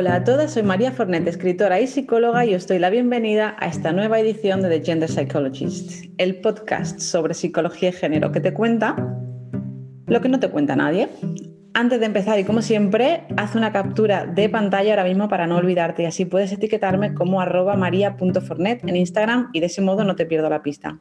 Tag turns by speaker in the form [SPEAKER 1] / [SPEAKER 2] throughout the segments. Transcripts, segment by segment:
[SPEAKER 1] Hola a todas, soy María Fornet, escritora y psicóloga y os doy la bienvenida a esta nueva edición de The Gender Psychologist, el podcast sobre psicología y género que te cuenta lo que no te cuenta nadie. Antes de empezar y como siempre, haz una captura de pantalla ahora mismo para no olvidarte y así puedes etiquetarme como arroba maria.fornet en Instagram y de ese modo no te pierdo la pista.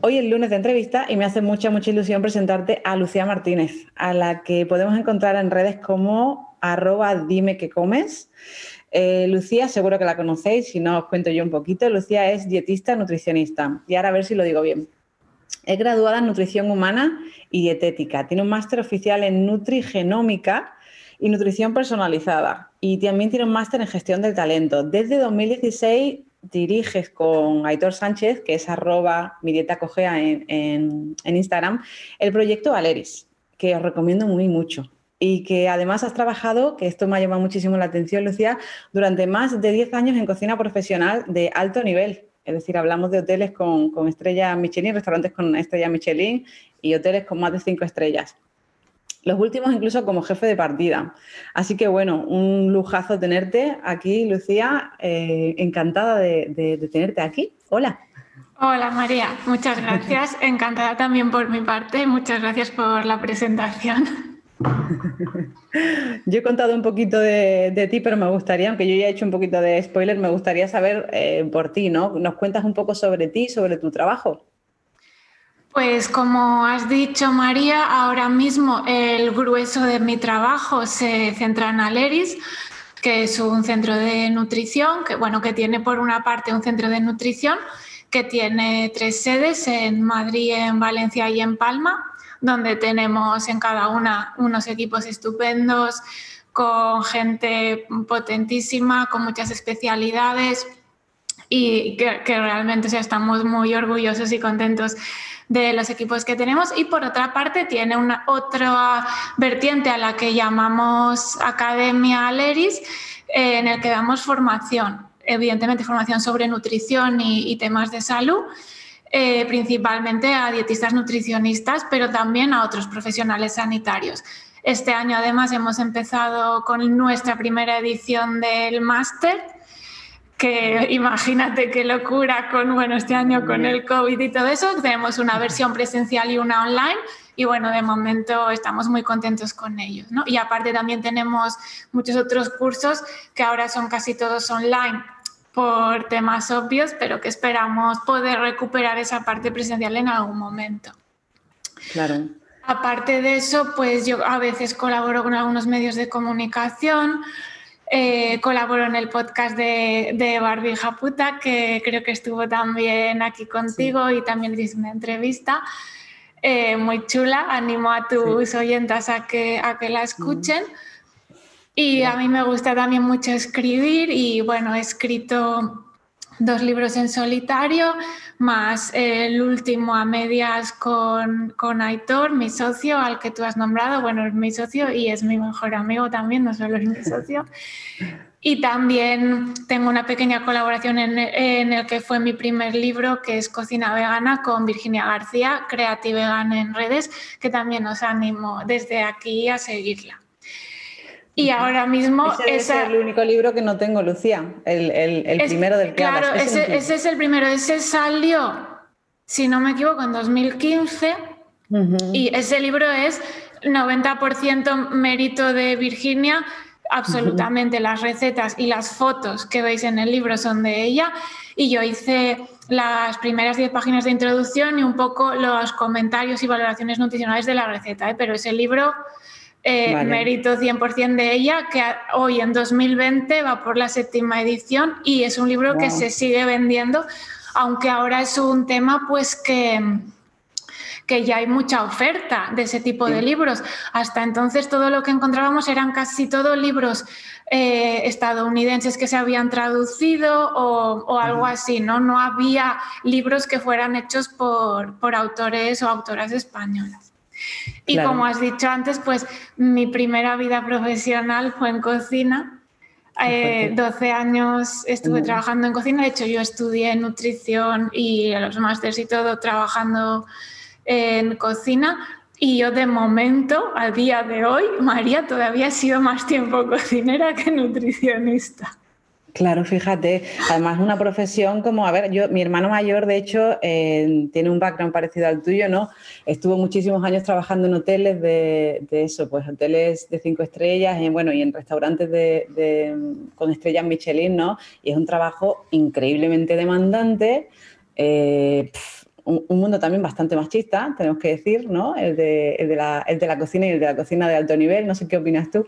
[SPEAKER 1] Hoy es lunes de entrevista y me hace mucha, mucha ilusión presentarte a Lucía Martínez, a la que podemos encontrar en redes como arroba dime que comes. Eh, Lucía, seguro que la conocéis, si no os cuento yo un poquito. Lucía es dietista nutricionista y ahora a ver si lo digo bien. Es graduada en nutrición humana y dietética. Tiene un máster oficial en nutrigenómica y nutrición personalizada. Y también tiene un máster en gestión del talento. Desde 2016 diriges con Aitor Sánchez, que es arroba mi dieta cogea en, Instagram, el proyecto Aleris, que os recomiendo muy mucho. Y que además has trabajado, que esto me ha llamado muchísimo la atención, Lucía, durante más de 10 años en cocina profesional de alto nivel. Es decir, hablamos de hoteles con, con estrella Michelin, restaurantes con estrella Michelin y hoteles con más de 5 estrellas los últimos incluso como jefe de partida. Así que bueno, un lujazo tenerte aquí, Lucía. Eh, encantada de, tenerte aquí. Hola.
[SPEAKER 2] Hola María, muchas gracias. Encantada también por mi parte. Muchas gracias por la presentación.
[SPEAKER 1] Yo he contado un poquito de, ti, pero me gustaría, aunque yo ya he hecho un poquito de spoiler, me gustaría saber eh, por ti, ¿no? ¿Nos cuentas un poco sobre ti, sobre tu trabajo?
[SPEAKER 2] Pues como has dicho María, ahora mismo el grueso de mi trabajo se centra en Aleris, que es un centro de nutrición, que bueno, que tiene por una parte un centro de nutrición que tiene tres sedes en Madrid, en Valencia y en Palma, donde tenemos en cada una unos equipos estupendos, con gente potentísima, con muchas especialidades y que, realmente estamos muy orgullosos y contentos de los equipos que tenemos y por otra parte tiene una otra vertiente a la que llamamos Academia Aleris eh, en el que damos formación, evidentemente formación sobre nutrición y, temas de salud. Eh, principalmente a dietistas nutricionistas, pero también a otros profesionales sanitarios. Este año además hemos empezado con nuestra primera edición del máster que imagínate qué locura con, bueno, este año con el COVID y todo eso, tenemos una versión presencial y una online y bueno, de momento estamos muy contentos con ellos, ¿no? Y aparte también tenemos muchos otros cursos que ahora son casi todos online por temas obvios, pero que esperamos poder recuperar esa parte presencial en algún momento.
[SPEAKER 1] Claro.
[SPEAKER 2] Aparte de eso, pues yo a veces colaboro con algunos medios de comunicación, eh, colaboro en el podcast de, Barbie Japuta, que creo que estuvo también aquí contigo y también hice una entrevista eh, muy chula. Animo a tus oyentas a que, a que la escuchen. Y a mí me gusta también mucho escribir y bueno, he escrito dos libros en solitario, más el último a medias con, con, Aitor, mi socio, al que tú has nombrado. Bueno, es mi socio y es mi mejor amigo también, no solo es mi socio. Y también tengo una pequeña colaboración en, en, el que fue mi primer libro, que es Cocina Vegana, con Virginia García, Creative Vegan en redes, que también os animo desde aquí a seguirla. Y ahora mismo...
[SPEAKER 1] Ese es el único libro que no tengo, Lucía, el, el, primero del que
[SPEAKER 2] Claro, ese, ese, es el primero. Ese salió, si no me equivoco, en 2015. Y ese libro es 90% mérito de Virginia. Absolutamente, las recetas y las fotos que veis en el libro son de ella. Y yo hice las primeras 10 páginas de introducción y un poco los comentarios y valoraciones nutricionales de la receta. ¿eh? Pero ese libro eh, mérito 100% de ella, que hoy en 2020 va por la séptima edición y es un libro que se sigue vendiendo, aunque ahora es un tema pues que, que ya hay mucha oferta de ese tipo de libros. Hasta entonces todo lo que encontrábamos eran casi todos libros eh, estadounidenses que se habían traducido o, algo así, ¿no? No había libros que fueran hechos por, por autores o autoras españolas. Y como has dicho antes, pues mi primera vida profesional fue en cocina. Eh, 12 años estuve trabajando en cocina, de hecho yo estudié nutrición y los másteres y todo trabajando en cocina. Y yo de momento, a día de hoy, María todavía ha sido más tiempo cocinera que nutricionista.
[SPEAKER 1] Claro, fíjate. Además, una profesión como, a ver, yo, mi hermano mayor, de hecho, eh, tiene un background parecido al tuyo, ¿no? Estuvo muchísimos años trabajando en hoteles de, eso, pues hoteles de cinco estrellas, y, bueno, y en restaurantes de, con estrellas Michelin, ¿no? Y es un trabajo increíblemente demandante. Eh, un, mundo también bastante machista, tenemos que decir, ¿no? El de, la, el de la cocina y el de la cocina de alto nivel. No sé qué opinas tú.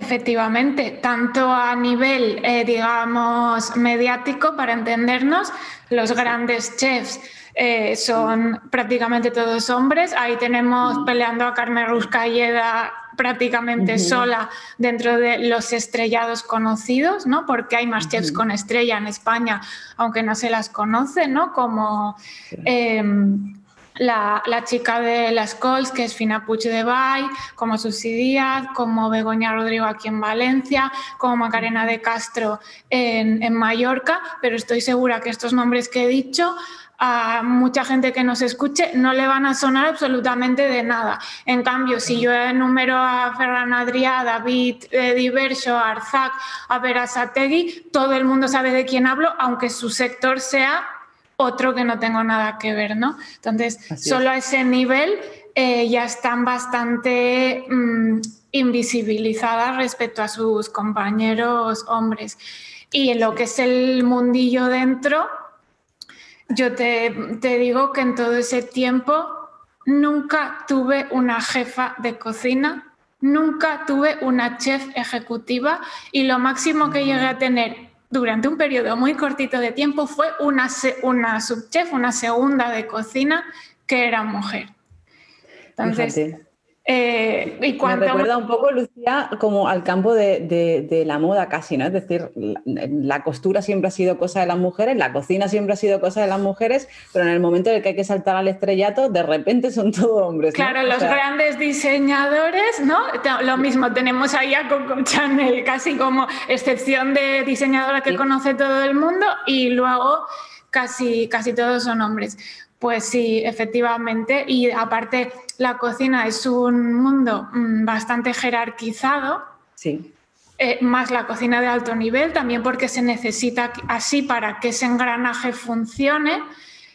[SPEAKER 2] Efectivamente, tanto a nivel, eh, digamos, mediático, para entendernos, los grandes chefs eh, son prácticamente todos hombres. Ahí tenemos peleando a Carmen Ruscalleda prácticamente sola dentro de los estrellados conocidos, ¿no? Porque hay más chefs con estrella en España, aunque no se las conoce, ¿no? Como em, la, chica de las Cols, que es Fina Puig de Bay, como Susi Díaz, como Begoña Rodrigo aquí en Valencia, como Macarena de Castro en, Mallorca, pero estoy segura que estos nombres que he dicho a mucha gente que nos escuche no le van a sonar absolutamente de nada. En cambio, si yo enumero a Ferran Adrià, David eh, Diverso, a Arzac, a todo el mundo sabe de quién hablo, aunque su sector sea otro que no tengo nada que ver, ¿no? Entonces, solo a ese nivel eh, ya están bastante mm, invisibilizadas respecto a sus compañeros hombres. Y en lo que es el mundillo dentro, yo te, te digo que en todo ese tiempo nunca tuve una jefa de cocina, nunca tuve una chef ejecutiva y lo máximo que llegué a tener durante un periodo muy cortito de tiempo fue una, subchef, una segunda de cocina que era mujer.
[SPEAKER 1] Entonces, eh, y Me recuerda un poco, Lucía, como al campo de, la moda casi, ¿no? Es decir, la, costura siempre ha sido cosa de las mujeres, la cocina siempre ha sido cosa de las mujeres, pero en el momento en el que hay que saltar al estrellato, de repente son todos hombres.
[SPEAKER 2] Claro, los grandes diseñadores, ¿no? Lo mismo, tenemos ahí a Coco Chanel, casi como excepción de diseñadora que conoce todo el mundo, y luego casi, casi todos son hombres. Pues sí, efectivamente. Y aparte, la cocina es un mundo mm, bastante jerarquizado.
[SPEAKER 1] Sí.
[SPEAKER 2] Eh, más la cocina de alto nivel, también porque se necesita así para que ese engranaje funcione.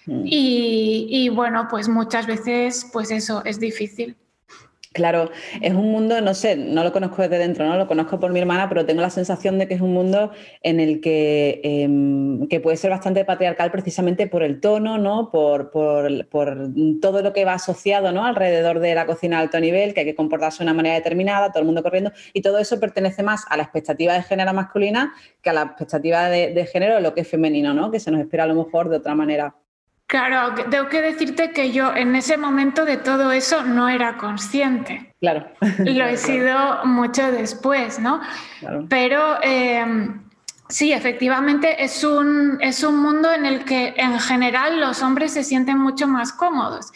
[SPEAKER 2] Mm. Y, y, bueno, pues muchas veces, pues eso es difícil.
[SPEAKER 1] Claro, es un mundo, no sé, no lo conozco desde dentro, no lo conozco por mi hermana, pero tengo la sensación de que es un mundo en el que, em, que puede ser bastante patriarcal precisamente por el tono, ¿no? Por, por, por, todo lo que va asociado ¿no? alrededor de la cocina de alto nivel, que hay que comportarse de una manera determinada, todo el mundo corriendo, y todo eso pertenece más a la expectativa de género masculina que a la expectativa de, de género de lo que es femenino, ¿no? Que se nos espera a lo mejor de otra manera.
[SPEAKER 2] Claro, tengo que decirte que yo en ese momento de todo eso no era consciente.
[SPEAKER 1] Claro.
[SPEAKER 2] Lo he sido mucho después, ¿no? Claro. Pero em, sí, efectivamente es un, es un mundo en el que en general los hombres se sienten mucho más cómodos.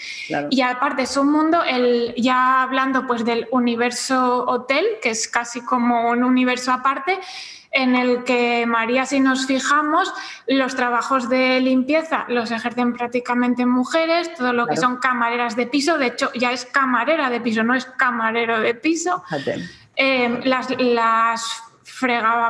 [SPEAKER 2] Y aparte es un mundo, el, ya hablando pues del universo hotel, que es casi como un universo aparte, en el que, María, si nos fijamos, los trabajos de limpieza los ejercen prácticamente mujeres, todo lo que son camareras de piso, de hecho ya es camarera de piso, no es camarero de piso, eh, las, las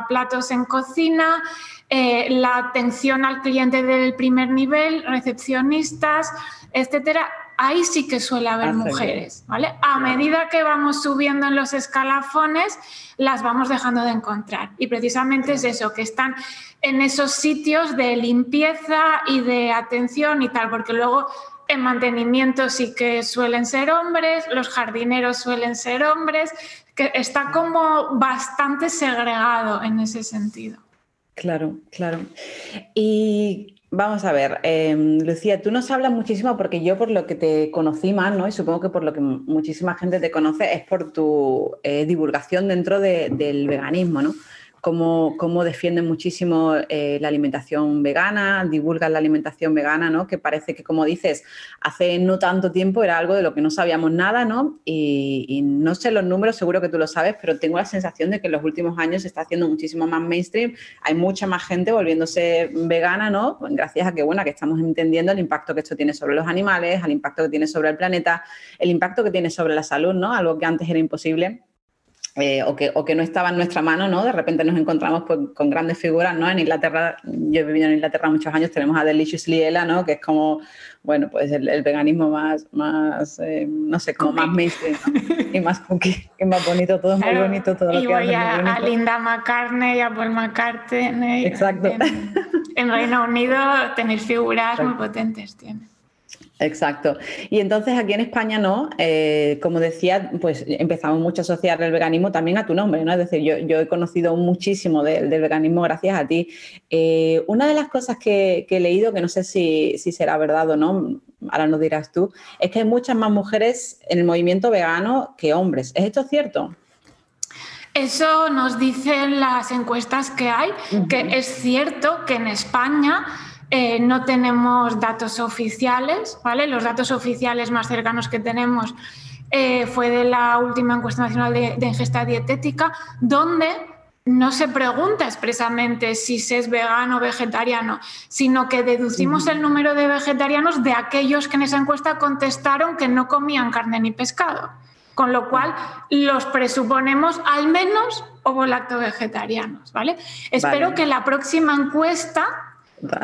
[SPEAKER 2] platos en cocina, eh, la atención al cliente del primer nivel, recepcionistas, etcétera, ahí sí que suele haber mujeres, ¿vale? A medida que vamos subiendo en los escalafones, las vamos dejando de encontrar. Y precisamente es eso, que están en esos sitios de limpieza y de atención y tal, porque luego en mantenimiento sí que suelen ser hombres, los jardineros suelen ser hombres, que está como bastante segregado en ese sentido.
[SPEAKER 1] Claro, claro. Y Vamos a ver, em, Lucía, tú nos hablas muchísimo porque yo por lo que te conocí más, ¿no? Y supongo que por lo que muchísima gente te conoce es por tu eh, divulgación dentro del veganismo, ¿no? Cómo, cómo defienden muchísimo eh, la alimentación vegana, divulgan la alimentación vegana, ¿no? Que parece que, como dices, hace no tanto tiempo era algo de lo que no sabíamos nada, ¿no? Y, no sé los números, seguro que tú lo sabes, pero tengo la sensación de que en los últimos años se está haciendo muchísimo más mainstream, hay mucha más gente volviéndose vegana, ¿no? Gracias a que, bueno, que estamos entendiendo el impacto que esto tiene sobre los animales, el impacto que tiene sobre el planeta, el impacto que tiene sobre la salud, ¿no? Algo que antes era imposible. Eh, o, que, o, que, no estaba en nuestra mano, ¿no? De repente nos encontramos pues, con grandes figuras, ¿no? En Inglaterra, yo he vivido en Inglaterra muchos años, tenemos a Delicious Liela, ¿no? Que es como, bueno, pues el, veganismo más, más eh, no sé, como más mainstream, Y más cookie, y más bonito, todo es muy bonito, todo lo
[SPEAKER 2] y
[SPEAKER 1] que
[SPEAKER 2] voy a, a, Linda McCartney y a Paul McCartney.
[SPEAKER 1] Exacto.
[SPEAKER 2] En, en Reino Unido tenéis figuras muy potentes, tiene.
[SPEAKER 1] Exacto. Y entonces aquí en España no, eh, como decía, pues empezamos mucho a asociar el veganismo también a tu nombre, ¿no? Es decir, yo, he conocido muchísimo del veganismo gracias a ti. Eh, una de las cosas que, he leído, que no sé si, será verdad o no, ahora nos dirás tú, es que hay muchas más mujeres en el movimiento vegano que hombres. ¿Es esto cierto?
[SPEAKER 2] Eso nos dicen las encuestas que hay, que es cierto que en España eh, no tenemos datos oficiales, ¿vale? Los datos oficiales más cercanos que tenemos eh, fue de la última encuesta nacional de, ingesta dietética, donde no se pregunta expresamente si se es vegano o vegetariano, sino que deducimos el número de vegetarianos de aquellos que en esa encuesta contestaron que no comían carne ni pescado. Con lo cual, los presuponemos al menos ovo-lacto vegetarianos, ¿vale? Espero que la próxima encuesta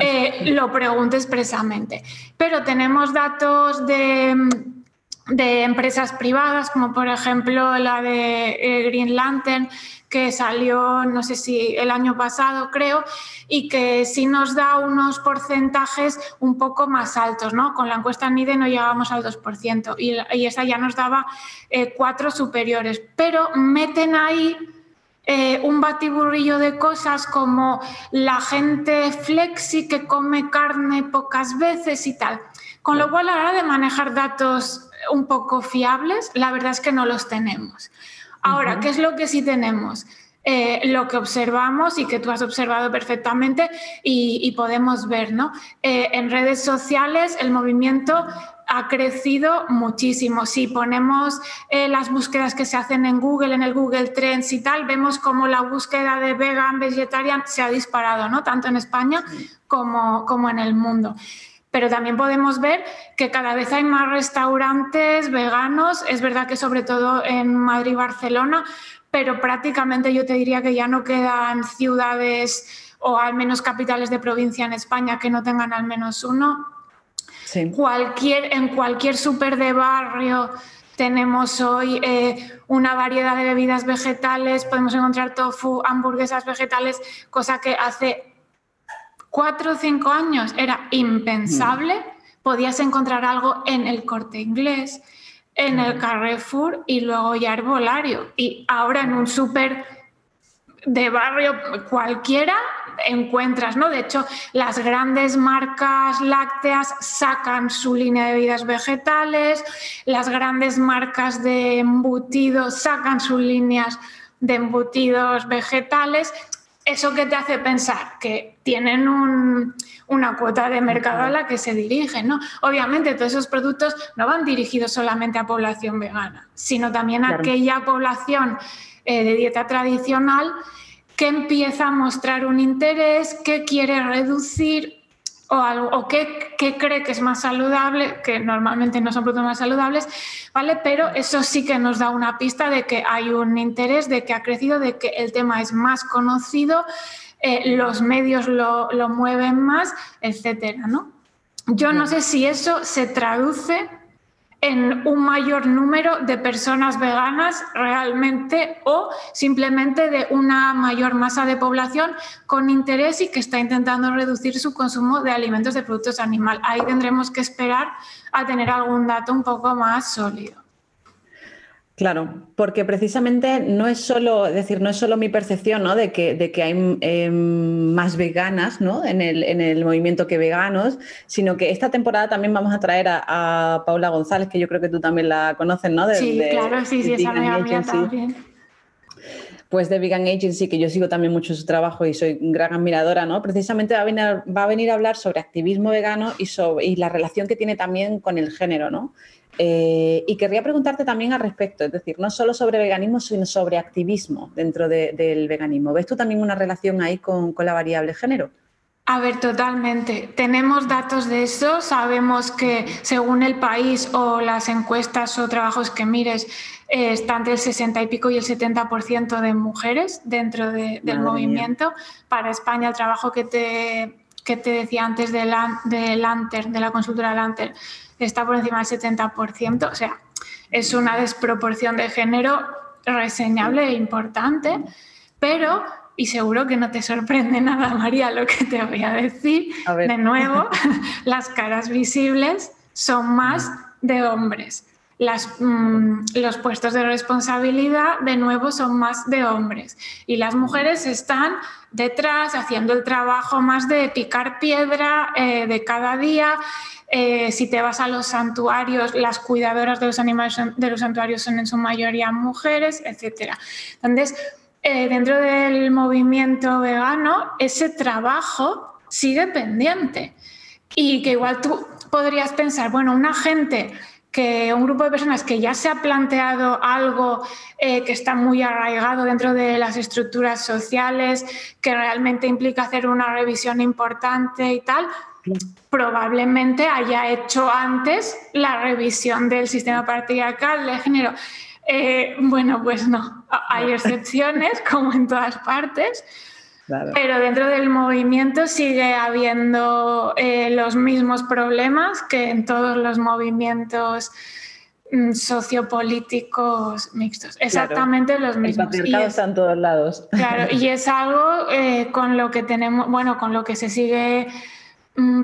[SPEAKER 2] eh, lo pregunte expresamente. Pero tenemos datos de, empresas privadas, como por ejemplo la de eh, Green Lantern, que salió, no sé si el año pasado, creo, y que sí nos da unos porcentajes un poco más altos, ¿no? Con la encuesta NIDE no llegábamos al 2%, y, y esa ya nos daba eh, cuatro superiores, pero meten ahí eh, un batiburrillo de cosas como la gente flexi que come carne pocas veces y tal. Con lo cual, a la hora de manejar datos un poco fiables, la verdad es que no los tenemos. Ahora, ¿qué es lo que sí tenemos? Eh, lo que observamos y que tú has observado perfectamente y, podemos ver, ¿no? Eh, en redes sociales el movimiento ha crecido muchísimo. Si ponemos eh, las búsquedas que se hacen en Google, en el Google Trends y tal, vemos como la búsqueda de vegan, vegetarian se ha disparado, ¿no? Tanto en España como, como en el mundo pero también podemos ver que cada vez hay más restaurantes veganos. Es verdad que sobre todo en Madrid y Barcelona, pero prácticamente yo te diría que ya no quedan ciudades o al menos capitales de provincia en España que no tengan al menos uno. Cualquier, en cualquier súper de barrio tenemos hoy eh, una variedad de bebidas vegetales, podemos encontrar tofu, hamburguesas vegetales, cosa que hace cuatro o cinco años era impensable. Mm. Podías encontrar algo en el corte inglés, en el Carrefour y luego ya herbolario. Y ahora en un súper de barrio cualquiera encuentras, ¿no? De hecho, las grandes marcas lácteas sacan su línea de bebidas vegetales, las grandes marcas de embutidos sacan sus líneas de embutidos vegetales. ¿Eso que te hace pensar? Que tienen una cuota de mercado a la que se dirigen, ¿no? Obviamente todos esos productos no van dirigidos solamente a población vegana, sino también a aquella población eh, de dieta tradicional que empieza a mostrar un interés, que quiere reducir o, algo, o que, cree que es más saludable, que normalmente no son productos más saludables, ¿vale? Pero eso sí que nos da una pista de que hay un interés, de que ha crecido, de que el tema es más conocido, eh, los medios lo, lo, mueven más, etcétera, ¿no? Yo no sé si eso se traduce en un mayor número de personas veganas realmente o simplemente de una mayor masa de población con interés y que está intentando reducir su consumo de alimentos de productos animales. Ahí tendremos que esperar a tener algún dato un poco más sólido.
[SPEAKER 1] Claro, porque precisamente no es solo, es decir, no es solo mi percepción ¿no? de, que, de que hay em, más veganas ¿no? en, el, en, el, movimiento que veganos, sino que esta temporada también vamos a traer a, Paula González, que yo creo que tú también la conoces, ¿no?
[SPEAKER 2] sí, claro, sí, sí, esa amiga mía también.
[SPEAKER 1] pues de Vegan Agency, que yo sigo también mucho su trabajo y soy gran admiradora, ¿no? Precisamente va a venir, va a, venir a hablar sobre activismo vegano y, sobre, y la relación que tiene también con el género, ¿no? Eh, y querría preguntarte también al respecto, es decir, no solo sobre veganismo, sino sobre activismo dentro del veganismo. ¿Ves tú también una relación ahí con, con la variable género?
[SPEAKER 2] A ver, totalmente. Tenemos datos de eso. Sabemos que según el país o las encuestas o trabajos que mires, eh, está entre el 60 y pico y el 70% de mujeres dentro del movimiento. Para España, el trabajo que te, que te decía antes de, de Lanter, de la consultora Lanter, está por encima del 70%. O sea, es una desproporción de género reseñable e importante, pero y seguro que no te sorprende nada, María, lo que te voy a decir. De nuevo, las caras visibles son más de hombres. Las, mm, los puestos de responsabilidad, de nuevo, son más de hombres. Y las mujeres están detrás haciendo el trabajo más de picar piedra eh, de cada día. Eh, si te vas a los santuarios, las cuidadoras de los animales de los santuarios son en su mayoría mujeres, etc. Entonces, eh, dentro del movimiento vegano, ese trabajo sigue pendiente. Y que igual tú podrías pensar, bueno, una gente que un grupo de personas que ya se ha planteado algo eh, que está muy arraigado dentro de las estructuras sociales, que realmente implica hacer una revisión importante y tal, probablemente haya hecho antes la revisión del sistema patriarcal de género. Eh, bueno, pues no, hay excepciones como en todas partes, pero dentro del movimiento sigue habiendo eh, los mismos problemas que en todos los movimientos mm, sociopolíticos mixtos, exactamente los mismos.
[SPEAKER 1] El está en todos lados.
[SPEAKER 2] Claro, y es algo eh, con lo que tenemos, bueno, con lo que se sigue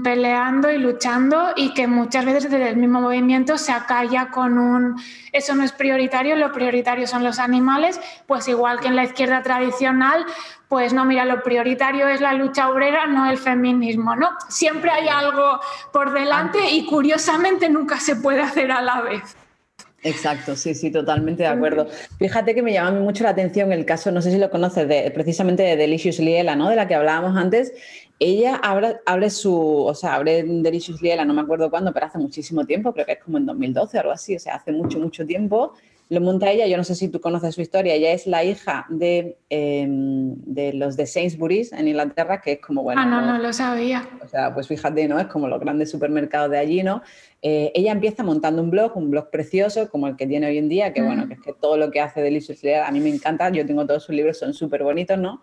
[SPEAKER 2] peleando y luchando y que muchas veces desde el mismo movimiento se acalla con un eso no es prioritario, lo prioritario son los animales, pues igual que en la izquierda tradicional, pues no, mira, lo prioritario es la lucha obrera, no el feminismo, ¿no? Siempre hay algo por delante y curiosamente nunca se puede hacer a la vez.
[SPEAKER 1] Exacto, sí, sí, totalmente de acuerdo. Fíjate que me llama mucho la atención el caso, no sé si lo conoces, de, precisamente de Delicious Liela, ¿no? De la que hablábamos antes, ella abre, su, o sea, abre Delicious Liela, no me acuerdo cuándo, pero hace muchísimo tiempo, creo que es como en 2012 o algo así, o sea, hace mucho, mucho tiempo. Lo monta ella, yo no sé si tú conoces su historia, ella es la hija de, em, de los de Sainsbury's en Inglaterra, que es como, bueno...
[SPEAKER 2] Ah, no, no lo sabía.
[SPEAKER 1] O sea, pues fíjate, ¿no? Es como los grandes supermercados de allí, ¿no? Eh, ella empieza montando un blog, un blog precioso, como el que tiene hoy en día, que bueno, mm. que es que todo lo que hace Delicious Liela a mí me encanta, yo tengo todos sus libros, son súper bonitos, ¿no?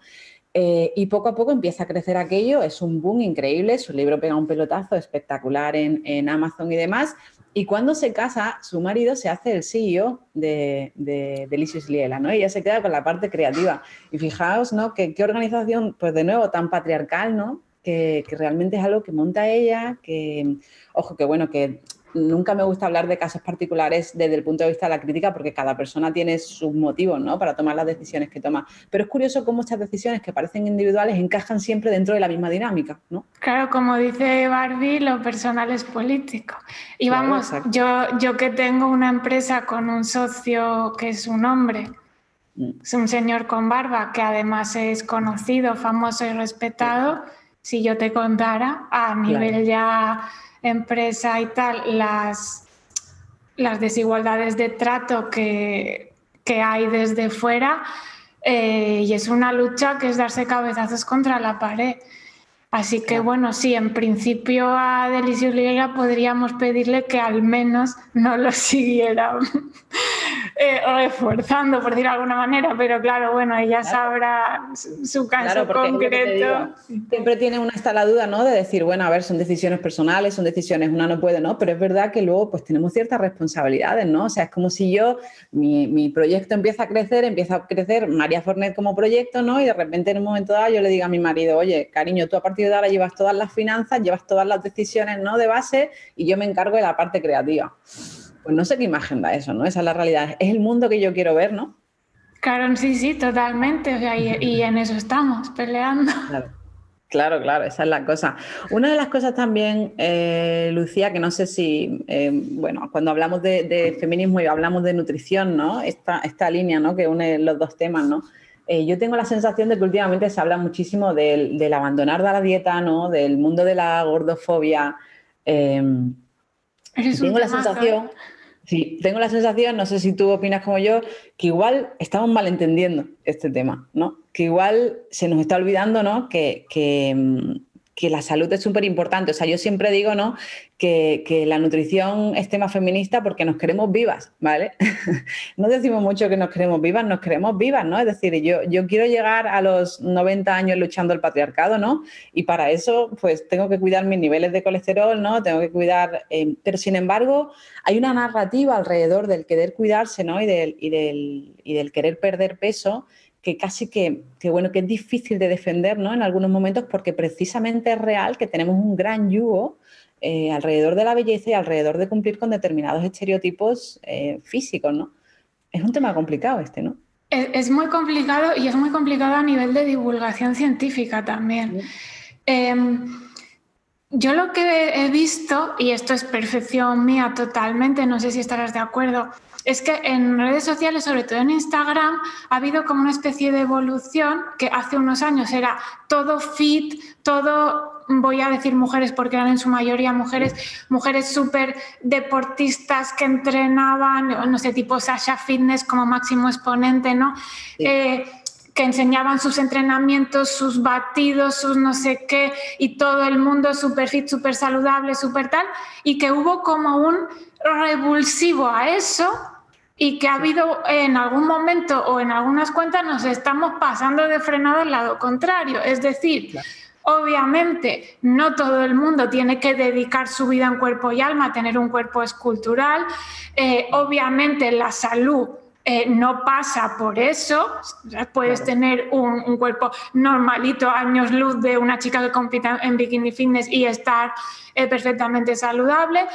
[SPEAKER 1] Eh, y poco a poco empieza a crecer aquello, es un boom increíble, su libro pega un pelotazo espectacular en, Amazon y demás. Y cuando se casa, su marido se hace el CEO de, de Delicious Liela, ¿no? Ella se queda con la parte creativa. Y fijaos, ¿no? Que, qué organización, pues de nuevo, tan patriarcal, ¿no? Que, que, realmente es algo que monta ella, que, ojo, que bueno, que nunca me gusta hablar de casos particulares desde el punto de vista de la crítica porque cada persona tiene sus motivos ¿no? para tomar las decisiones que toma. Pero es curioso cómo estas decisiones que parecen individuales encajan siempre dentro de la misma dinámica. ¿no?
[SPEAKER 2] Claro, como dice Barbie, lo personal es político. Y vamos, yo, yo que tengo una empresa con un socio que es un hombre, mm. es un señor con barba que además es conocido, famoso y respetado, si yo te contara a nivel ya empresa y tal, las, las desigualdades de trato que, hay desde fuera. Eh, y es una lucha que es darse cabezazos contra la pared. Así que bueno, sí, en principio a Delicious Liga podríamos pedirle que al menos no lo siguiera eh, reforzando, por decirlo de alguna manera, pero claro, bueno, ella sabrá su caso concreto.
[SPEAKER 1] Siempre tiene una esta la duda, ¿no? De decir, bueno, a ver, son decisiones personales, son decisiones, una no puede, ¿no? Pero es verdad que luego pues tenemos ciertas responsabilidades, ¿no? O sea, es como si yo, mi, mi proyecto empieza a crecer, empieza a crecer María Fornet como proyecto, ¿no? Y de repente en un momento dado yo le digo a mi marido, oye, cariño, tú aparte de ahora llevas todas las finanzas, llevas todas las decisiones ¿no? de base y yo me encargo de la parte creativa. Pues no sé qué imagen da eso, ¿no? Esa es la realidad. Es el mundo que yo quiero ver, ¿no?
[SPEAKER 2] Claro, sí, sí, totalmente. y, en eso estamos, peleando.
[SPEAKER 1] Claro. Claro, esa es la cosa. Una de las cosas también, eh, Lucía, que no sé si, eh, bueno, cuando hablamos de, feminismo y hablamos de nutrición, ¿no? Esta, esta línea, ¿no? Que une los dos temas, ¿no? eh, yo tengo la sensación de que últimamente se habla muchísimo del, abandonar de la dieta, ¿no? Del mundo de la gordofobia. Tengo la sensación. Sí, tengo la sensación, no sé si tú opinas como yo, que igual estamos malentendiendo este tema, ¿no? Que igual se nos está olvidando, ¿no? que, em, que la salud es súper importante. O sea, yo siempre digo, ¿no? Que, la nutrición es tema feminista porque nos queremos vivas, ¿vale? no decimos mucho que nos queremos vivas, nos queremos vivas, ¿no? Es decir, yo, yo quiero llegar a los 90 años luchando el patriarcado, ¿no? Y para eso, pues tengo que cuidar mis niveles de colesterol, ¿no? Tengo que cuidar... Eh, pero sin embargo, hay una narrativa alrededor del querer cuidarse, ¿no? Y del, y del, y del querer perder peso que casi que, bueno, que es difícil de defender ¿no? en algunos momentos porque precisamente es real que tenemos un gran yugo eh, alrededor de la belleza y alrededor de cumplir con determinados estereotipos eh, físicos, ¿no? Es un tema complicado este, ¿no?
[SPEAKER 2] Es, muy complicado y es muy complicado a nivel de divulgación científica también. Em, yo lo que he visto, y esto es perfección mía totalmente, no sé si estarás de acuerdo, es que en redes sociales, sobre todo en Instagram, ha habido como una especie de evolución que hace unos años era todo fit, todo, voy a decir mujeres porque eran en su mayoría mujeres, mujeres súper deportistas que entrenaban, no sé, tipo Sasha Fitness como máximo exponente, ¿no? Eh, que enseñaban sus entrenamientos, sus batidos, sus no sé qué, y todo el mundo súper fit, súper saludable, súper tal, y que hubo como un revulsivo a eso y que ha habido en algún momento o en algunas cuentas nos estamos pasando de frenado al lado contrario. Es decir, obviamente no todo el mundo tiene que dedicar su vida en cuerpo y alma a tener un cuerpo escultural. Eh, obviamente la salud eh, no pasa por eso. Puedes tener un, cuerpo normalito, años luz de una chica que compite en bikini fitness y estar eh, perfectamente saludable.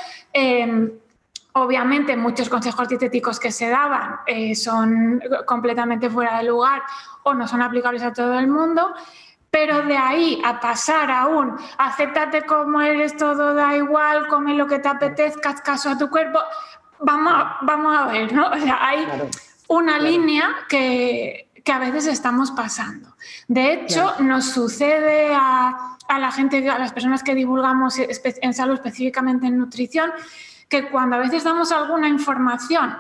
[SPEAKER 2] Obviamente muchos consejos dietéticos que se daban eh, son completamente fuera de lugar o no son aplicables a todo el mundo, pero de ahí a pasar a un acéptate como eres, todo da igual, come lo que te apetezca, haz caso a tu cuerpo, vamos a, vamos a ver, ¿no? O sea, hay una línea que, a veces estamos pasando. De hecho, nos sucede a, a la gente, a las personas que divulgamos en salud, específicamente en nutrición, que cuando a veces damos alguna información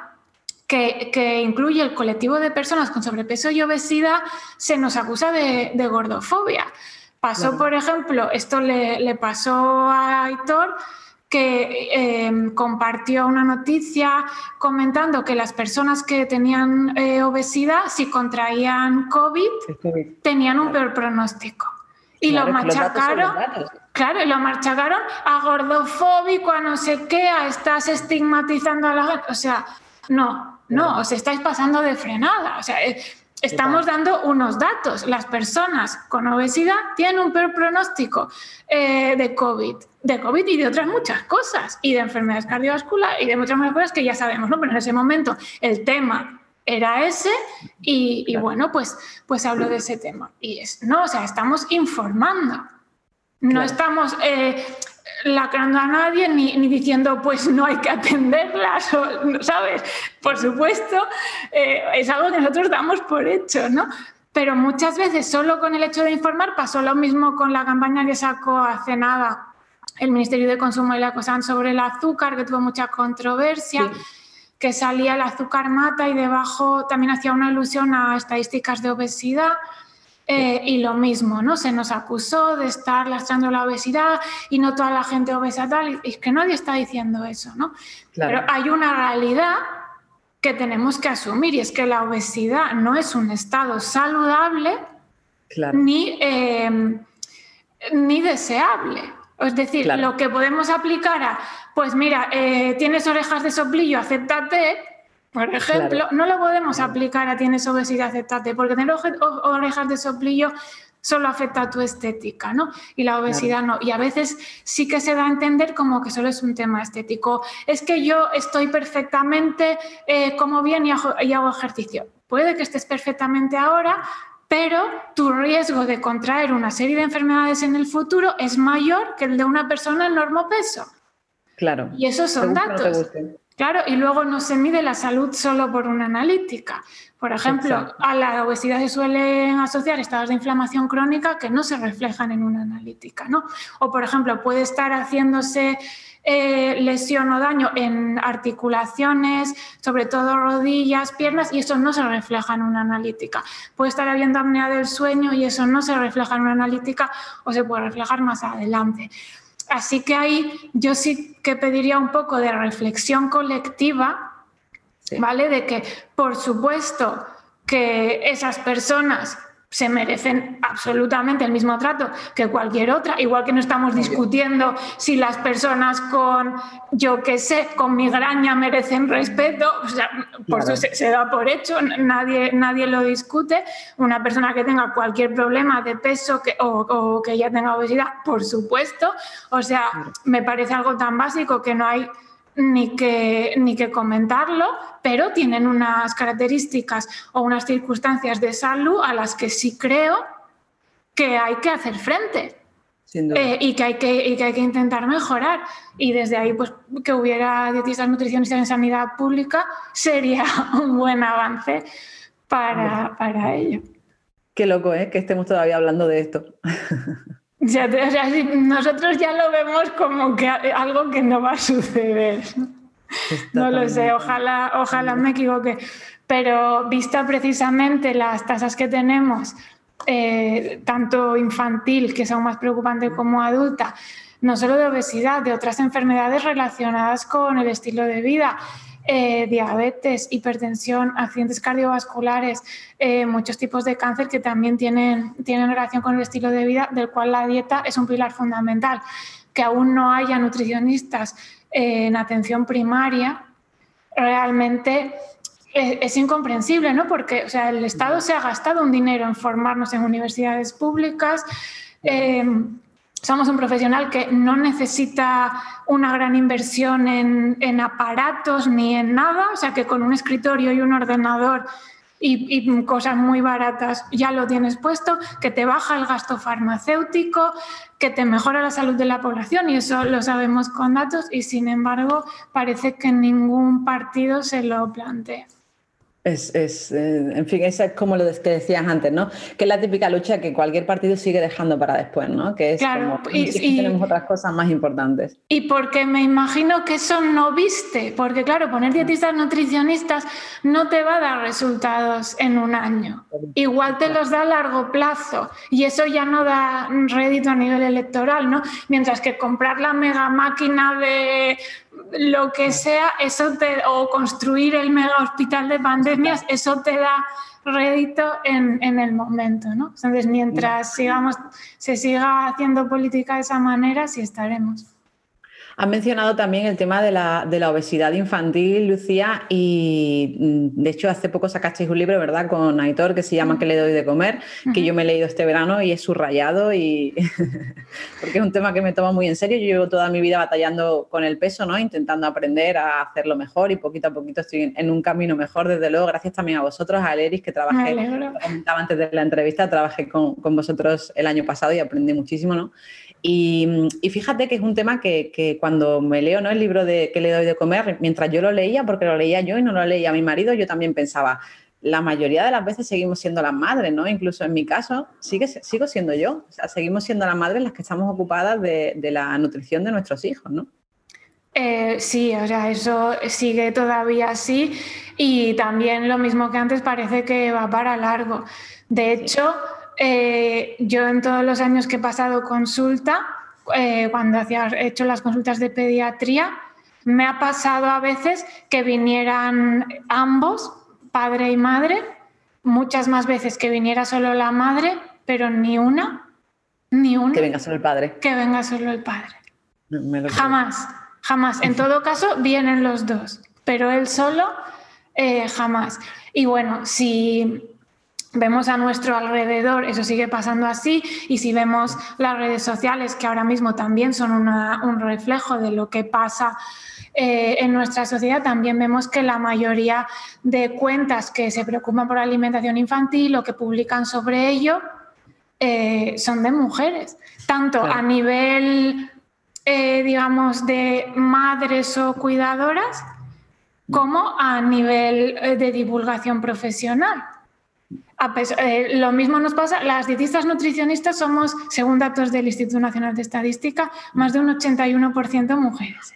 [SPEAKER 2] que, incluye el colectivo de personas con sobrepeso y obesidad, se nos acusa de, gordofobia. Pasó, por ejemplo, esto le, pasó a Aitor, que em, compartió una noticia comentando que las personas que tenían eh, obesidad, si contraían COVID, tenían un peor pronóstico. Y lo machacaron. Claro, y lo machacaron a gordofóbico, a no sé qué, a estás estigmatizando a la gente. O sea, no, no, os estáis pasando de frenada. O sea, eh, estamos dando unos datos. Las personas con obesidad tienen un peor pronóstico eh, de COVID, de COVID y de otras muchas cosas, y de enfermedades cardiovasculares y de muchas más cosas que ya sabemos, ¿no? Pero en ese momento el tema era ese y, bueno, pues, pues hablo de ese tema. Y es, no, o sea, estamos informando. No estamos eh, lacrando a nadie ni, diciendo, pues no hay que atenderlas, ¿sabes? Por supuesto, eh, es algo que nosotros damos por hecho, ¿no? Pero muchas veces solo con el hecho de informar pasó lo mismo con la campaña que sacó hace nada el Ministerio de Consumo y la COSAN sobre el azúcar, que tuvo mucha controversia. que salía el azúcar mata y debajo también hacía una alusión a estadísticas de obesidad. Eh, y lo mismo, ¿no? Se nos acusó de estar lastrando la obesidad y no toda la gente obesa tal. Y es que nadie está diciendo eso, ¿no? Pero hay una realidad que tenemos que asumir y es que la obesidad no es un estado saludable ni, em, ni deseable. Es decir, lo que podemos aplicar a, pues mira, eh, tienes orejas de soplillo, acéptate, por ejemplo, no lo podemos aplicar a tienes obesidad, aceptate, porque tener orejas de soplillo solo afecta a tu estética, ¿no? Y la obesidad no. Y a veces sí que se da a entender como que solo es un tema estético. Es que yo estoy perfectamente, eh, como bien y hago, y hago ejercicio. Puede que estés perfectamente ahora, pero tu riesgo de contraer una serie de enfermedades en el futuro es mayor que el de una persona en peso.
[SPEAKER 1] Claro.
[SPEAKER 2] Y esos son datos. Claro, y luego no se mide la salud solo por una analítica. Por ejemplo, a la obesidad se suelen asociar estados de inflamación crónica que no se reflejan en una analítica, ¿no? O, por ejemplo, puede estar haciéndose eh, lesión o daño en articulaciones, sobre todo rodillas, piernas, y eso no se refleja en una analítica. Puede estar habiendo apnea del sueño y eso no se refleja en una analítica o se puede reflejar más adelante. Así que ahí yo sí que pediría un poco de reflexión colectiva ¿vale? De que, por supuesto, que esas personas se merecen absolutamente el mismo trato que cualquier otra, igual que no estamos discutiendo si las personas con, yo qué sé, con migraña merecen respeto, o sea, por eso se, da por hecho, nadie, nadie lo discute. Una persona que tenga cualquier problema de peso que, o, o que ya tenga obesidad, por supuesto, o sea, me parece algo tan básico que no hay ni que, ni que comentarlo, pero tienen unas características o unas circunstancias de salud a las que sí creo que hay que hacer frente. Eh, y, que hay que, y que hay que intentar mejorar. Y desde ahí, pues que hubiera dietistas nutricionistas en sanidad pública sería un buen avance para, para ello.
[SPEAKER 1] Qué loco, ¿eh? Que estemos todavía hablando de esto.
[SPEAKER 2] Ya nosotros ya lo vemos como que algo que no va a suceder. no lo sé, ojalá, ojalá me equivoque. Pero vista precisamente las tasas que tenemos, eh, tanto infantil, que es aún más preocupante, como adulta, no solo de obesidad, de otras enfermedades relacionadas con el estilo de vida, eh, diabetes, hipertensión, accidentes cardiovasculares, eh, muchos tipos de cáncer que también tienen, tienen relación con el estilo de vida, del cual la dieta es un pilar fundamental. Que aún no haya nutricionistas eh, en atención primaria, realmente es, incomprensible, ¿no? Porque o sea, el Estado se ha gastado un dinero en formarnos en universidades públicas somos un profesional que no necesita una gran inversión en, aparatos ni en nada, o sea que con un escritorio y un ordenador y, cosas muy baratas ya lo tienes puesto, que te baja el gasto farmacéutico, que te mejora la salud de la población y eso lo sabemos con datos y sin embargo parece que ningún partido se lo plantea.
[SPEAKER 1] Es, es eh, en fin, esa es como lo que decías antes, ¿no? Que es la típica lucha que cualquier partido sigue dejando para después, ¿no? Que es
[SPEAKER 2] claro,
[SPEAKER 1] como, y, tenemos otras cosas más importantes.
[SPEAKER 2] Y porque me imagino que eso no viste, porque claro, poner dietistas nutricionistas no te va a dar resultados en un año. Igual te los da a largo plazo y eso ya no da rédito a nivel electoral, ¿no? Mientras que comprar la mega máquina de lo que sea, eso te, o construir el mega hospital de pandemias, eso te da rédito en, en el momento, ¿no? Entonces, mientras sigamos, se siga haciendo política de esa manera, sí estaremos.
[SPEAKER 1] Has mencionado también el tema de la, obesidad infantil, Lucía, y mm, de hecho hace poco sacasteis un libro, ¿verdad?, con Aitor que se llama ¿Qué le doy de comer? que yo me he leído este verano y es subrayado y porque es un tema que me toma muy en serio. Yo llevo toda mi vida batallando con el peso, ¿no? Intentando aprender a hacerlo mejor y poquito a poquito estoy en un camino mejor, desde luego, gracias también a vosotros, a Leris, que trabajé, como comentaba antes de la entrevista, trabajé con, con vosotros el año pasado y aprendí muchísimo, ¿no? Y, fíjate que es un tema que, cuando me leo ¿no? el libro de ¿Qué le doy de comer? Mientras yo lo leía, porque lo leía yo y no lo leía mi marido, yo también pensaba, la mayoría de las veces seguimos siendo las madres, ¿no? Incluso en mi caso, sigue, sigo siendo yo. O sea, seguimos siendo las madres las que estamos ocupadas de, la nutrición de nuestros hijos, ¿no?
[SPEAKER 2] Eh, sí, o sea, eso sigue todavía así y también lo mismo que antes parece que va para largo. De hecho, eh, yo en todos los años que he pasado consulta, eh, cuando hacía, he hecho las consultas de pediatría, me ha pasado a veces que vinieran ambos, padre y madre, muchas más veces que viniera solo la madre, pero ni una, ni una.
[SPEAKER 1] Que venga solo el padre.
[SPEAKER 2] Que venga solo el padre. jamás, jamás. En todo caso, vienen los dos, pero él solo, eh, jamás. Y bueno, si vemos a nuestro alrededor, eso sigue pasando así, y si vemos las redes sociales, que ahora mismo también son un reflejo de lo que pasa eh, en nuestra sociedad, también vemos que la mayoría de cuentas que se preocupan por alimentación infantil o que publican sobre ello eh, son de mujeres, tanto a nivel, eh, digamos, de madres o cuidadoras, como a nivel de divulgación profesional. Eh, lo mismo nos pasa, las dietistas nutricionistas somos, según datos del Instituto Nacional de Estadística, más de un 81% mujeres.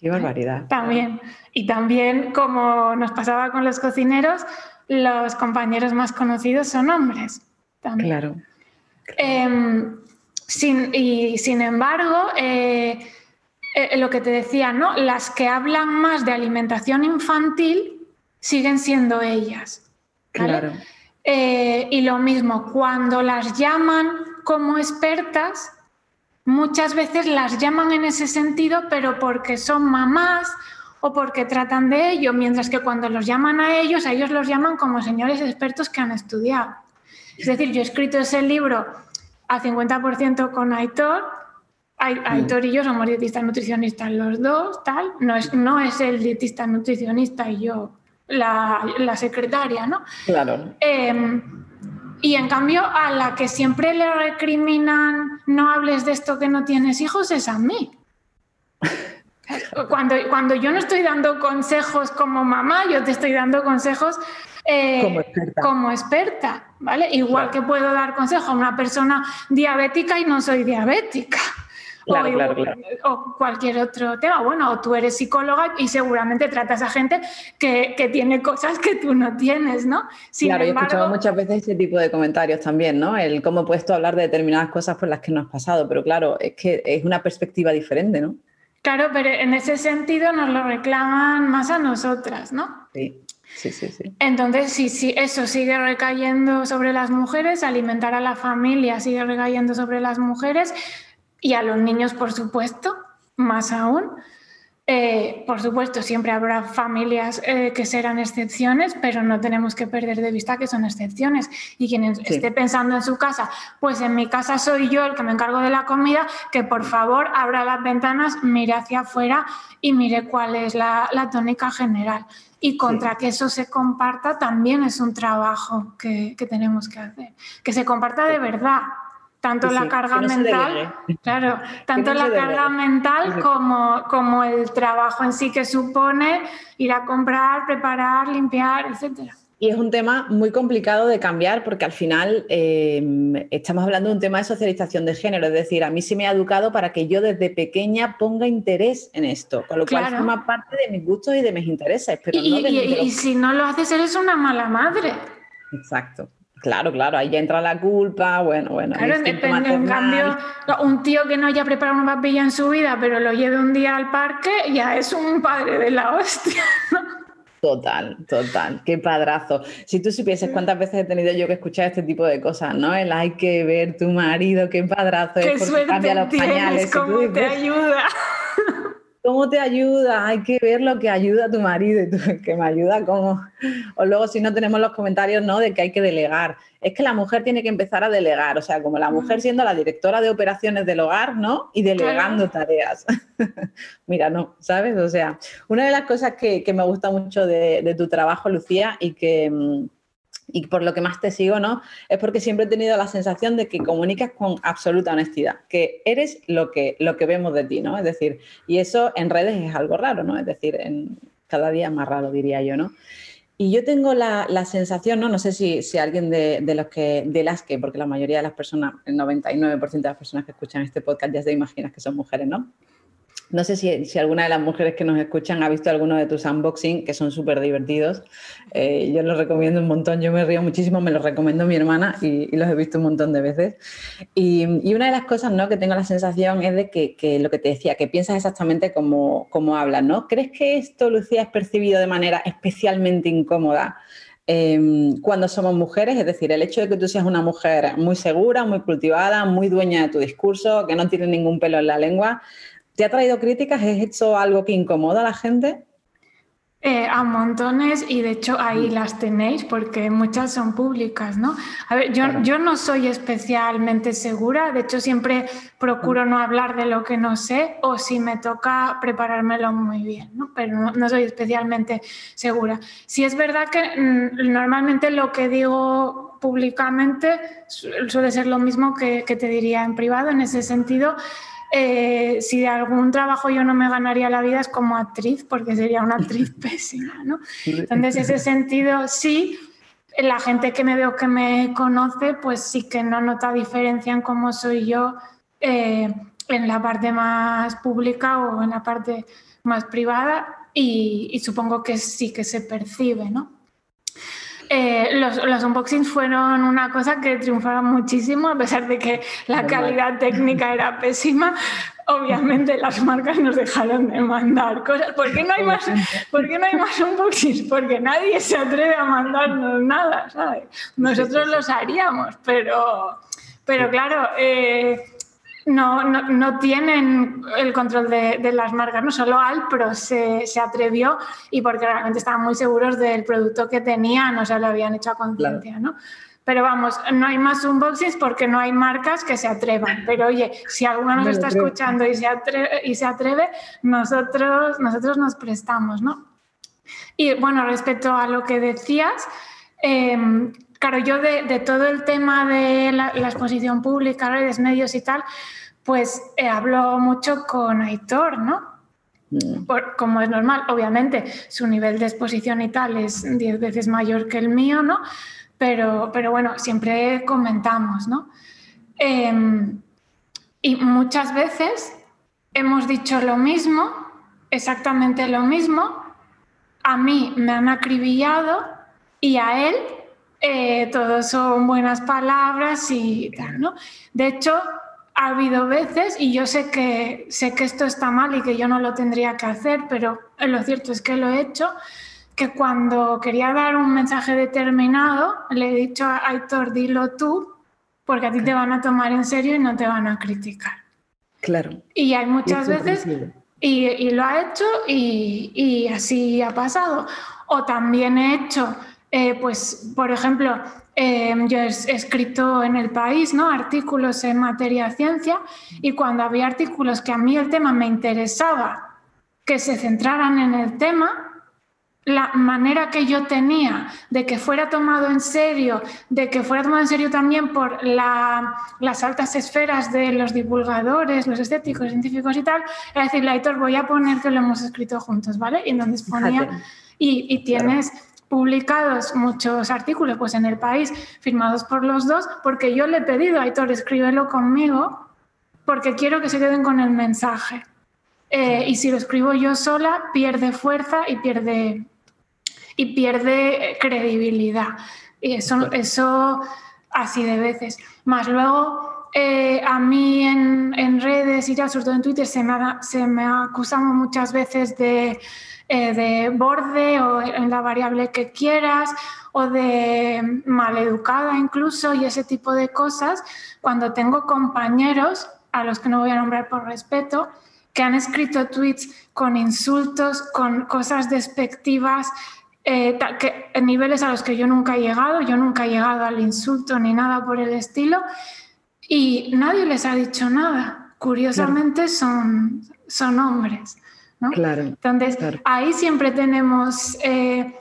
[SPEAKER 1] Qué barbaridad.
[SPEAKER 2] También. Y también, como nos pasaba con los cocineros, los compañeros más conocidos son hombres.
[SPEAKER 1] Claro.
[SPEAKER 2] Em, y sin embargo, eh, eh, lo que te decía, ¿no? Las que hablan más de alimentación infantil siguen siendo ellas.
[SPEAKER 1] Claro.
[SPEAKER 2] Eh, y lo mismo, cuando las llaman como expertas, muchas veces las llaman en ese sentido, pero porque son mamás o porque tratan de ello, mientras que cuando los llaman a ellos, a ellos los llaman como señores expertos que han estudiado. Es decir, yo he escrito ese libro a 50% con Aitor, Aitor y yo somos dietistas nutricionistas los dos, tal, no es, no es el dietista nutricionista y yo la, secretaria, ¿no?
[SPEAKER 1] Claro.
[SPEAKER 2] Em, y en cambio, a la que siempre le recriminan no hables de esto que no tienes hijos es a mí. Cuando, cuando yo no estoy dando consejos como mamá, yo te estoy dando consejos eh, como, experta. ¿vale? Igual que puedo dar consejos a una persona diabética y no soy diabética.
[SPEAKER 1] Claro, o, claro, claro.
[SPEAKER 2] o, cualquier otro tema. Bueno, o tú eres psicóloga y seguramente tratas a gente que, que tiene cosas que tú no tienes, ¿no?
[SPEAKER 1] claro, he escuchado muchas veces ese tipo de comentarios también, ¿no? El cómo puesto a hablar de determinadas cosas por las que no has pasado, pero claro, es que es una perspectiva diferente, ¿no?
[SPEAKER 2] Claro, pero en ese sentido nos lo reclaman más a nosotras, ¿no?
[SPEAKER 1] Sí. Sí, sí, sí.
[SPEAKER 2] Entonces, sí, sí, eso sigue recayendo sobre las mujeres, alimentar a la familia sigue recayendo sobre las mujeres, y a los niños, por supuesto, más aún. Eh, por supuesto, siempre habrá familias eh, que serán excepciones, pero no tenemos que perder de vista que son excepciones. Y quien esté pensando en su casa, pues en mi casa soy yo el que me encargo de la comida, que por favor abra las ventanas, mire hacia afuera y mire cuál es la, tónica general. Y contra que eso se comparta también es un trabajo que, que tenemos que hacer. Que se comparta de verdad, tanto la carga mental, claro, tanto la carga mental como, como el trabajo en sí que supone ir a comprar, preparar, limpiar, etcétera.
[SPEAKER 1] Y es un tema muy complicado de cambiar porque al final em, estamos hablando de un tema de socialización de género, es decir, a mí se me ha educado para que yo desde pequeña ponga interés en esto, con lo cual forma parte de mis gustos y de mis intereses. Pero
[SPEAKER 2] y, no y si no lo haces, eres una mala madre.
[SPEAKER 1] Exacto. Claro, claro, ahí ya entra la culpa, bueno, bueno.
[SPEAKER 2] Claro, depende, en cambio, un tío que no haya preparado una papilla en su vida, pero lo lleve un día al parque, ya es un padre de la hostia,
[SPEAKER 1] Total, total, qué padrazo. Si tú supieses cuántas veces he tenido yo que escuchar este tipo de cosas, ¿no? El hay que ver tu marido, qué padrazo
[SPEAKER 2] qué es porque cambia los pañales. ¿Cómo te ayuda?
[SPEAKER 1] ¿Cómo te ayuda? Hay que ver lo que ayuda a tu marido y tú, que me ayuda como... O luego si no tenemos los comentarios, ¿no? De que hay que delegar. Es que la mujer tiene que empezar a delegar, o sea, como la mujer siendo la directora de operaciones del hogar, ¿no? Y delegando tareas. Mira, no, ¿sabes? O sea, una de las cosas que, me gusta mucho de, de tu trabajo, Lucía, y que mm, y por lo que más te sigo, ¿no? Es porque siempre he tenido la sensación de que comunicas con absoluta honestidad, que eres lo que, lo que vemos de ti, ¿no? Es decir, y eso en redes es algo raro, ¿no? Es decir, en, cada día más raro, diría yo, ¿no? Y yo tengo la, sensación, ¿no? No sé si, si alguien de, de, los que, de las que, porque la mayoría de las personas, el 99% de las personas que escuchan este podcast ya se imaginas que son mujeres, ¿no? No sé si, alguna de las mujeres que nos escuchan ha visto alguno de tus unboxing, que son súper divertidos. Eh, yo los recomiendo un montón, yo me río muchísimo, me los recomiendo mi hermana y, los he visto un montón de veces. Y, una de las cosas ¿no? que tengo la sensación es de que, lo que te decía, que piensas exactamente como, como hablas, ¿no? ¿Crees que esto, Lucía, es percibido de manera especialmente incómoda? Em, cuando somos mujeres, es decir, el hecho de que tú seas una mujer muy segura, muy cultivada, muy dueña de tu discurso, que no tiene ningún pelo en la lengua, ¿Te ha traído críticas? ¿Es hecho algo que incomoda a la gente?
[SPEAKER 2] Eh, a montones y de hecho ahí las tenéis porque muchas son públicas, ¿no? A ver, yo, yo no soy especialmente segura, de hecho siempre procuro no hablar de lo que no sé o si me toca preparármelo muy bien, ¿no? Pero no, soy especialmente segura. Si es verdad que mm, normalmente lo que digo públicamente suele ser lo mismo que, que te diría en privado, en ese sentido eh, si de algún trabajo yo no me ganaría la vida es como actriz, porque sería una actriz pésima, ¿no? Entonces, ese sentido, sí, la gente que me veo que me conoce, pues sí que no nota diferencia en cómo soy yo eh, en la parte más pública o en la parte más privada y, supongo que sí que se percibe, ¿no? Eh, los, los, unboxings fueron una cosa que triunfaron muchísimo, a pesar de que la calidad técnica era pésima. Obviamente las marcas nos dejaron de mandar cosas. ¿Por qué no hay más, ¿por no hay más unboxings? Porque nadie se atreve a mandarnos nada, ¿sabes? Nosotros los haríamos, pero, pero claro, eh, no, no, tienen el control de, las marcas, no solo Alpro se, se atrevió y porque realmente estaban muy seguros del producto que tenían, o sea, lo habían hecho a conciencia, ¿no? Pero vamos, no hay más unboxings porque no hay marcas que se atrevan. Pero oye, si alguna nos está escuchando y se atreve, y se atreve nosotros, nosotros nos prestamos, ¿no? Y bueno, respecto a lo que decías, em, claro, yo de, todo el tema de la, exposición pública, redes, medios y tal, pues eh, hablo mucho con Aitor, ¿no? Mm. como es normal, obviamente su nivel de exposición y tal es diez veces mayor que el mío, ¿no? Pero, pero bueno, siempre comentamos, ¿no? Em, y muchas veces hemos dicho lo mismo, exactamente lo mismo, a mí me han acribillado y a él eh, todos son buenas palabras y tal, ¿no? De hecho, ha habido veces, y yo sé que, sé que esto está mal y que yo no lo tendría que hacer, pero lo cierto es que lo he hecho, que cuando quería dar un mensaje determinado, le he dicho a Aitor, dilo tú, porque a ti te van a tomar en serio y no te van a criticar.
[SPEAKER 1] Claro.
[SPEAKER 2] Y hay muchas veces, y, y, lo ha hecho y, y así ha pasado. O también he hecho eh, pues, por ejemplo, em, yo he escrito en el país ¿no? artículos en materia de ciencia y cuando había artículos que a mí el tema me interesaba que se centraran en el tema, la manera que yo tenía de que fuera tomado en serio, de que fuera tomado en serio también por las altas esferas de los divulgadores, los estéticos, científicos y tal, es decir, Aitor, voy a poner que lo hemos escrito juntos, ¿vale? Y entonces ponía, y, tienes publicados muchos artículos pues en el país firmados por los dos porque yo le he pedido a Aitor escríbelo conmigo porque quiero que se queden con el mensaje. Eh, y si lo escribo yo sola pierde fuerza y pierde y pierde credibilidad. Y eso eso así de veces. Más luego eh, a mí en, en, redes y ya sobre todo en Twitter se me ha, se me ha acusado muchas veces de eh, de borde o en la variable que quieras o de maleducada incluso y ese tipo de cosas, cuando tengo compañeros, a los que no voy a nombrar por respeto, que han escrito tweets con insultos, con cosas despectivas, eh, que, en niveles a los que yo nunca he llegado, yo nunca he llegado al insulto ni nada por el estilo, y nadie les ha dicho nada. Curiosamente son, son hombres.
[SPEAKER 1] Claro.
[SPEAKER 2] Entonces, ahí siempre tenemos eh,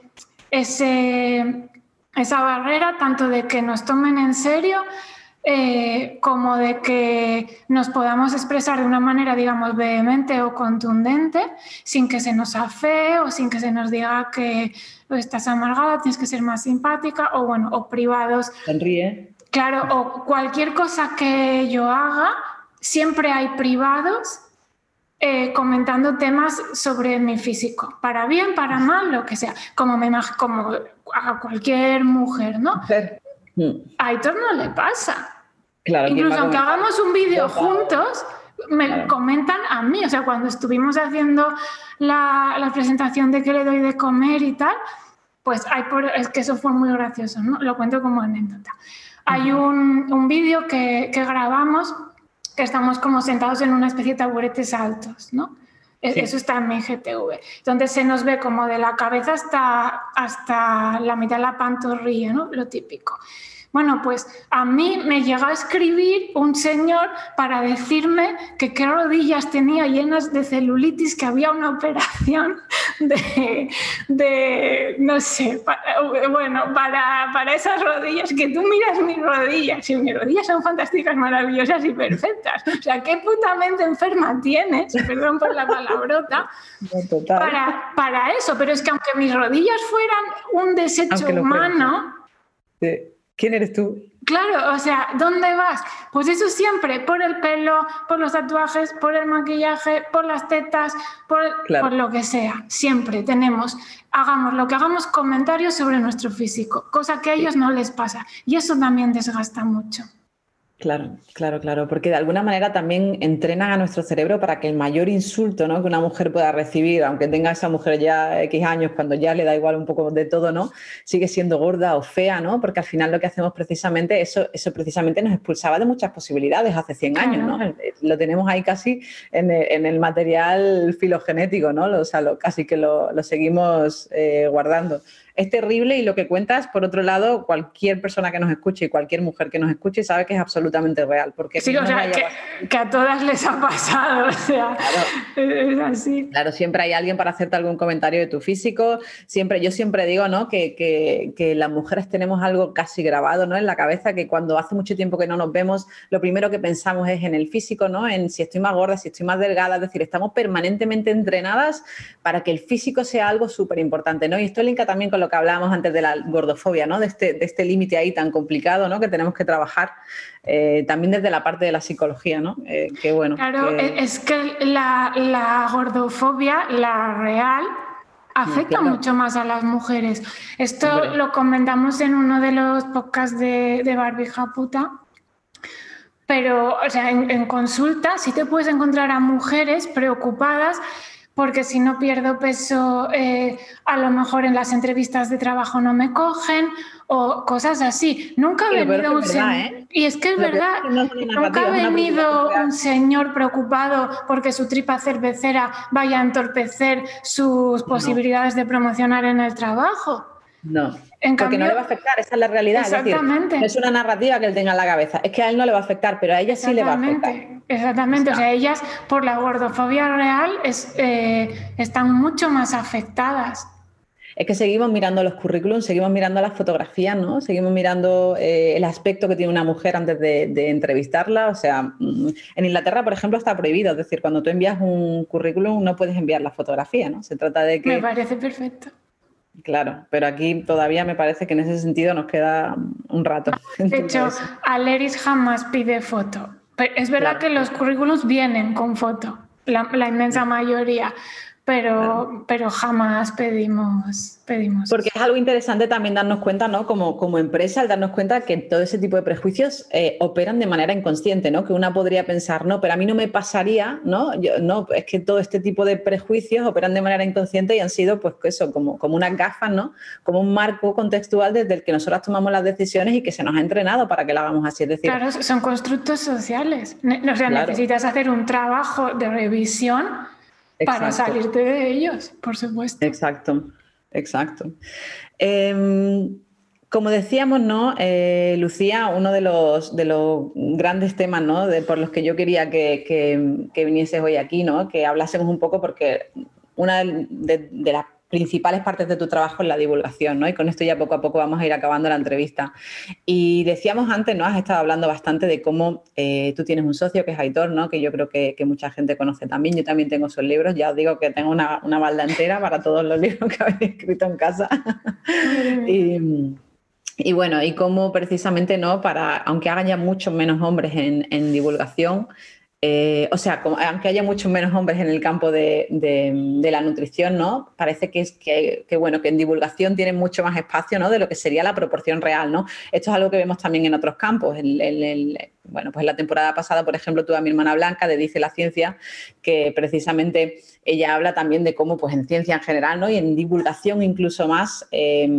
[SPEAKER 2] ese, esa barrera, tanto de que nos tomen en serio eh, como de que nos podamos expresar de una manera, digamos, vehemente o contundente, sin que se nos afee o sin que se nos diga que estás amargada, tienes que ser más simpática, o bueno, o privados.
[SPEAKER 1] Sonríe.
[SPEAKER 2] Claro, o cualquier cosa que yo haga, siempre hay privados eh, comentando temas sobre mi físico, para bien, para mal, lo que sea, como, me, como a cualquier mujer, ¿no? A Aitor no le pasa. Claro, Incluso aunque hagamos un vídeo juntos, me comentan a mí, o sea, cuando estuvimos haciendo la, la, presentación de que le doy de comer y tal, pues hay por, es que eso fue muy gracioso, ¿no? Lo cuento como anécdota. Hay un, un vídeo que, que grabamos que estamos como sentados en una especie de taburetes altos, ¿no? E-, eso está en mi GTV. Entonces se nos ve como de la cabeza hasta, hasta la mitad de la pantorrilla, ¿no? Lo típico. Bueno, pues a mí me llegó a escribir un señor para decirme que qué rodillas tenía llenas de celulitis, que había una operación de, no sé, bueno, para, para, esas rodillas, que tú miras mis rodillas y mis rodillas son fantásticas, maravillosas y perfectas. O sea, ¿qué putamente enferma tienes? Perdón por la palabrota. Para, para eso, pero es que aunque mis rodillas fueran un desecho humano...
[SPEAKER 1] ¿Quién eres tú?
[SPEAKER 2] Claro, o sea, ¿dónde vas? Pues eso siempre, por el pelo, por los tatuajes, por el maquillaje, por las tetas, por, por, lo que sea. Siempre tenemos, hagamos lo que hagamos, comentarios sobre nuestro físico, cosa que a ellos no les pasa. Y eso también desgasta mucho.
[SPEAKER 1] Claro, claro, claro, porque de alguna manera también entrenan a nuestro cerebro para que el mayor insulto ¿no? que una mujer pueda recibir, aunque tenga esa mujer ya X años, cuando ya le da igual un poco de todo, ¿no? Sigue siendo gorda o fea, ¿no? Porque al final lo que hacemos precisamente, eso, eso precisamente nos expulsaba de muchas posibilidades hace 100 años, ¿no? Lo tenemos ahí casi en el, material filogenético, ¿no? O sea, casi que lo, seguimos eh, guardando es terrible y lo que cuentas, por otro lado, cualquier persona que nos escuche y cualquier mujer que nos escuche sabe que es absolutamente real. Porque
[SPEAKER 2] sí, o sea, que, a todas les ha pasado, o sea, claro. es así.
[SPEAKER 1] Claro, siempre hay alguien para hacerte algún comentario de tu físico. Siempre, yo siempre digo, ¿no? Que, que, las mujeres tenemos algo casi grabado, ¿no? En la cabeza, que cuando hace mucho tiempo que no nos vemos, lo primero que pensamos es en el físico, ¿no? En si estoy más gorda, si estoy más delgada, es decir, estamos permanentemente entrenadas para que el físico sea algo súper importante, ¿no? Y esto linka también con lo que hablábamos antes de la gordofobia, ¿no? De este, de este límite ahí tan complicado, ¿no? Que tenemos que trabajar eh, también desde la parte de la psicología, ¿no?
[SPEAKER 2] Eh, bueno. Claro, es que la, gordofobia, la real, afecta mucho más a las mujeres. Esto lo comentamos en uno de los podcasts de, de Barbie Japuta. Pero, o sea, en, en consulta sí te puedes encontrar a mujeres preocupadas porque si no pierdo peso, eh, a lo mejor en las entrevistas de trabajo no me cogen o cosas así. Nunca ha venido un señor. ¿eh? Y es que es verdad, nunca ha venido un señor preocupado porque su tripa cervecera vaya a entorpecer sus posibilidades de promocionar en el trabajo.
[SPEAKER 1] No. Porque no le va a afectar, esa es la realidad. Exactamente. Es, es una narrativa que él tenga en la cabeza. Es que a él no le va a afectar, pero a ella sí le va a afectar.
[SPEAKER 2] Exactamente. O sea, ellas por la gordofobia real es, eh, están mucho más afectadas.
[SPEAKER 1] Es que seguimos mirando los currículums, seguimos mirando las fotografías, ¿no? Seguimos mirando eh, el aspecto que tiene una mujer antes de, de, entrevistarla. O sea, mm, en Inglaterra, por ejemplo, está prohibido. Es decir, cuando tú envías un currículum no puedes enviar la fotografía, ¿no? Se trata de que...
[SPEAKER 2] Me parece perfecto.
[SPEAKER 1] Claro, pero aquí todavía me parece que en ese sentido nos queda un rato.
[SPEAKER 2] De hecho, Aleris jamás pide foto. Es verdad que los currículos vienen con foto, la, la inmensa mayoría, pero, pero jamás pedimos, pedimos.
[SPEAKER 1] Porque es algo interesante también darnos cuenta, ¿no? Como, como empresa, al darnos cuenta que todo ese tipo de prejuicios eh, operan de manera inconsciente, ¿no? Que una podría pensar, no, pero a mí no me pasaría, ¿no? Yo, no, es que todo este tipo de prejuicios operan de manera inconsciente y han sido, pues, eso, como, como unas gafas, ¿no? Como un marco contextual desde el que nosotras tomamos las decisiones y que se nos ha entrenado para que la hagamos así. Es decir,
[SPEAKER 2] claro, son constructos sociales. O sea, necesitas hacer un trabajo de revisión para salirte de ellos, por supuesto.
[SPEAKER 1] Exacto, exacto. Em, como decíamos, ¿no? Eh, Lucía, uno de los, de los grandes temas ¿no? de, por los que yo quería que, que, vinieses hoy aquí, ¿no? que hablásemos un poco, porque una de, de las principales partes de tu trabajo en la divulgación, ¿no? Y con esto ya poco a poco vamos a ir acabando la entrevista. Y decíamos antes, ¿no? Has estado hablando bastante de cómo eh, tú tienes un socio que es Aitor, ¿no? Que yo creo que, mucha gente conoce también. Yo también tengo sus libros. Ya os digo que tengo una, una balda entera para todos los libros que habéis escrito en casa. y, bueno, y cómo precisamente, ¿no? Para, aunque hagan ya muchos menos hombres en, en divulgación, eh, o sea, aunque haya muchos menos hombres en el campo de, la nutrición, ¿no? Parece que es que, bueno, que en divulgación tienen mucho más espacio, ¿no? De lo que sería la proporción real, ¿no? Esto es algo que vemos también en otros campos. bueno, pues la temporada pasada, por ejemplo, tuve a mi hermana Blanca de Dice la Ciencia, que precisamente ella habla también de cómo, pues en ciencia en general, ¿no? Y en divulgación incluso más. Eh,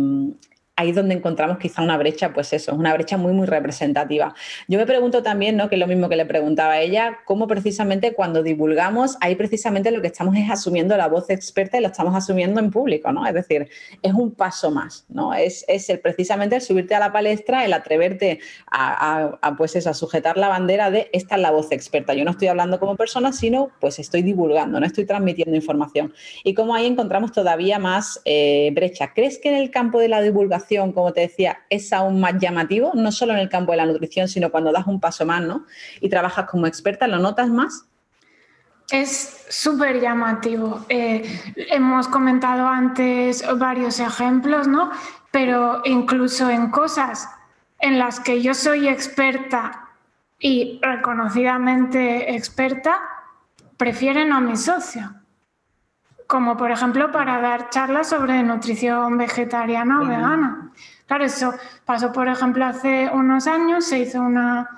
[SPEAKER 1] ahí es donde encontramos quizá una brecha, pues eso, una brecha muy, muy representativa. Yo me pregunto también, ¿no? que es lo mismo que le preguntaba a ella, cómo precisamente cuando divulgamos, ahí precisamente lo que estamos es asumiendo la voz experta y lo estamos asumiendo en público, ¿no? Es decir, es un paso más, ¿no? Es, es el, precisamente el subirte a la palestra, el atreverte a, pues eso, a sujetar la bandera de esta es la voz experta. Yo no estoy hablando como persona, sino pues estoy divulgando, no estoy transmitiendo información. Y cómo ahí encontramos todavía más eh, brecha. ¿Crees que en el campo de la divulgación como te decía, es aún más llamativo, no solo en el campo de la nutrición, sino cuando das un paso más, ¿no? Y trabajas como experta, ¿lo notas más?
[SPEAKER 2] Es súper llamativo. Eh, hemos comentado antes varios ejemplos, ¿no? Pero incluso en cosas en las que yo soy experta y reconocidamente experta, prefieren a mi socio como por ejemplo para dar charlas sobre nutrición vegetariana o vegana. Claro, eso pasó por ejemplo hace unos años, se hizo una,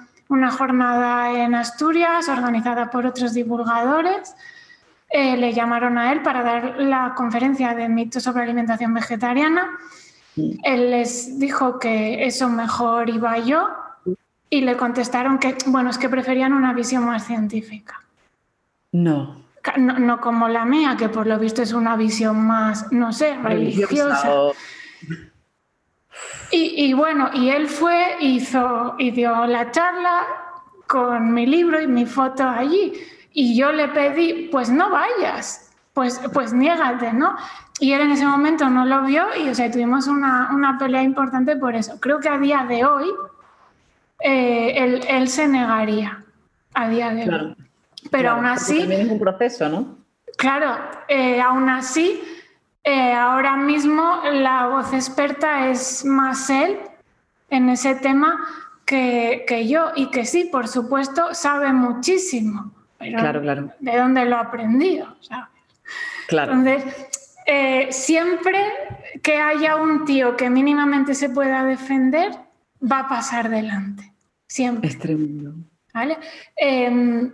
[SPEAKER 2] jornada en Asturias organizada por otros divulgadores. Eh, le llamaron a él para dar la conferencia de mitos sobre alimentación vegetariana. Él les dijo que eso mejor iba yo y le contestaron que, bueno, es que preferían una visión más científica.
[SPEAKER 1] No.
[SPEAKER 2] No, como la mía, que por lo visto es una visión más, no sé, religiosa. Y, bueno, y él fue, hizo, y dio la charla con mi libro y mi foto allí. Y yo le pedí, pues no vayas, pues, pues niégate, ¿no? Y él en ese momento no lo vio y o sea, tuvimos una, pelea importante por eso. Creo que a día de hoy eh, él, se negaría, a día de hoy. Pero aún así...
[SPEAKER 1] También es un proceso, ¿no?
[SPEAKER 2] Claro, eh, aún así, eh, ahora mismo la voz experta es más él en ese tema que, que, yo y que sí, por supuesto, sabe muchísimo.
[SPEAKER 1] claro, claro.
[SPEAKER 2] ¿De dónde lo ha aprendido?
[SPEAKER 1] Claro.
[SPEAKER 2] Entonces, eh, siempre que haya un tío que mínimamente se pueda defender, va a pasar delante. Siempre.
[SPEAKER 1] Es tremendo.
[SPEAKER 2] ¿Vale? Em,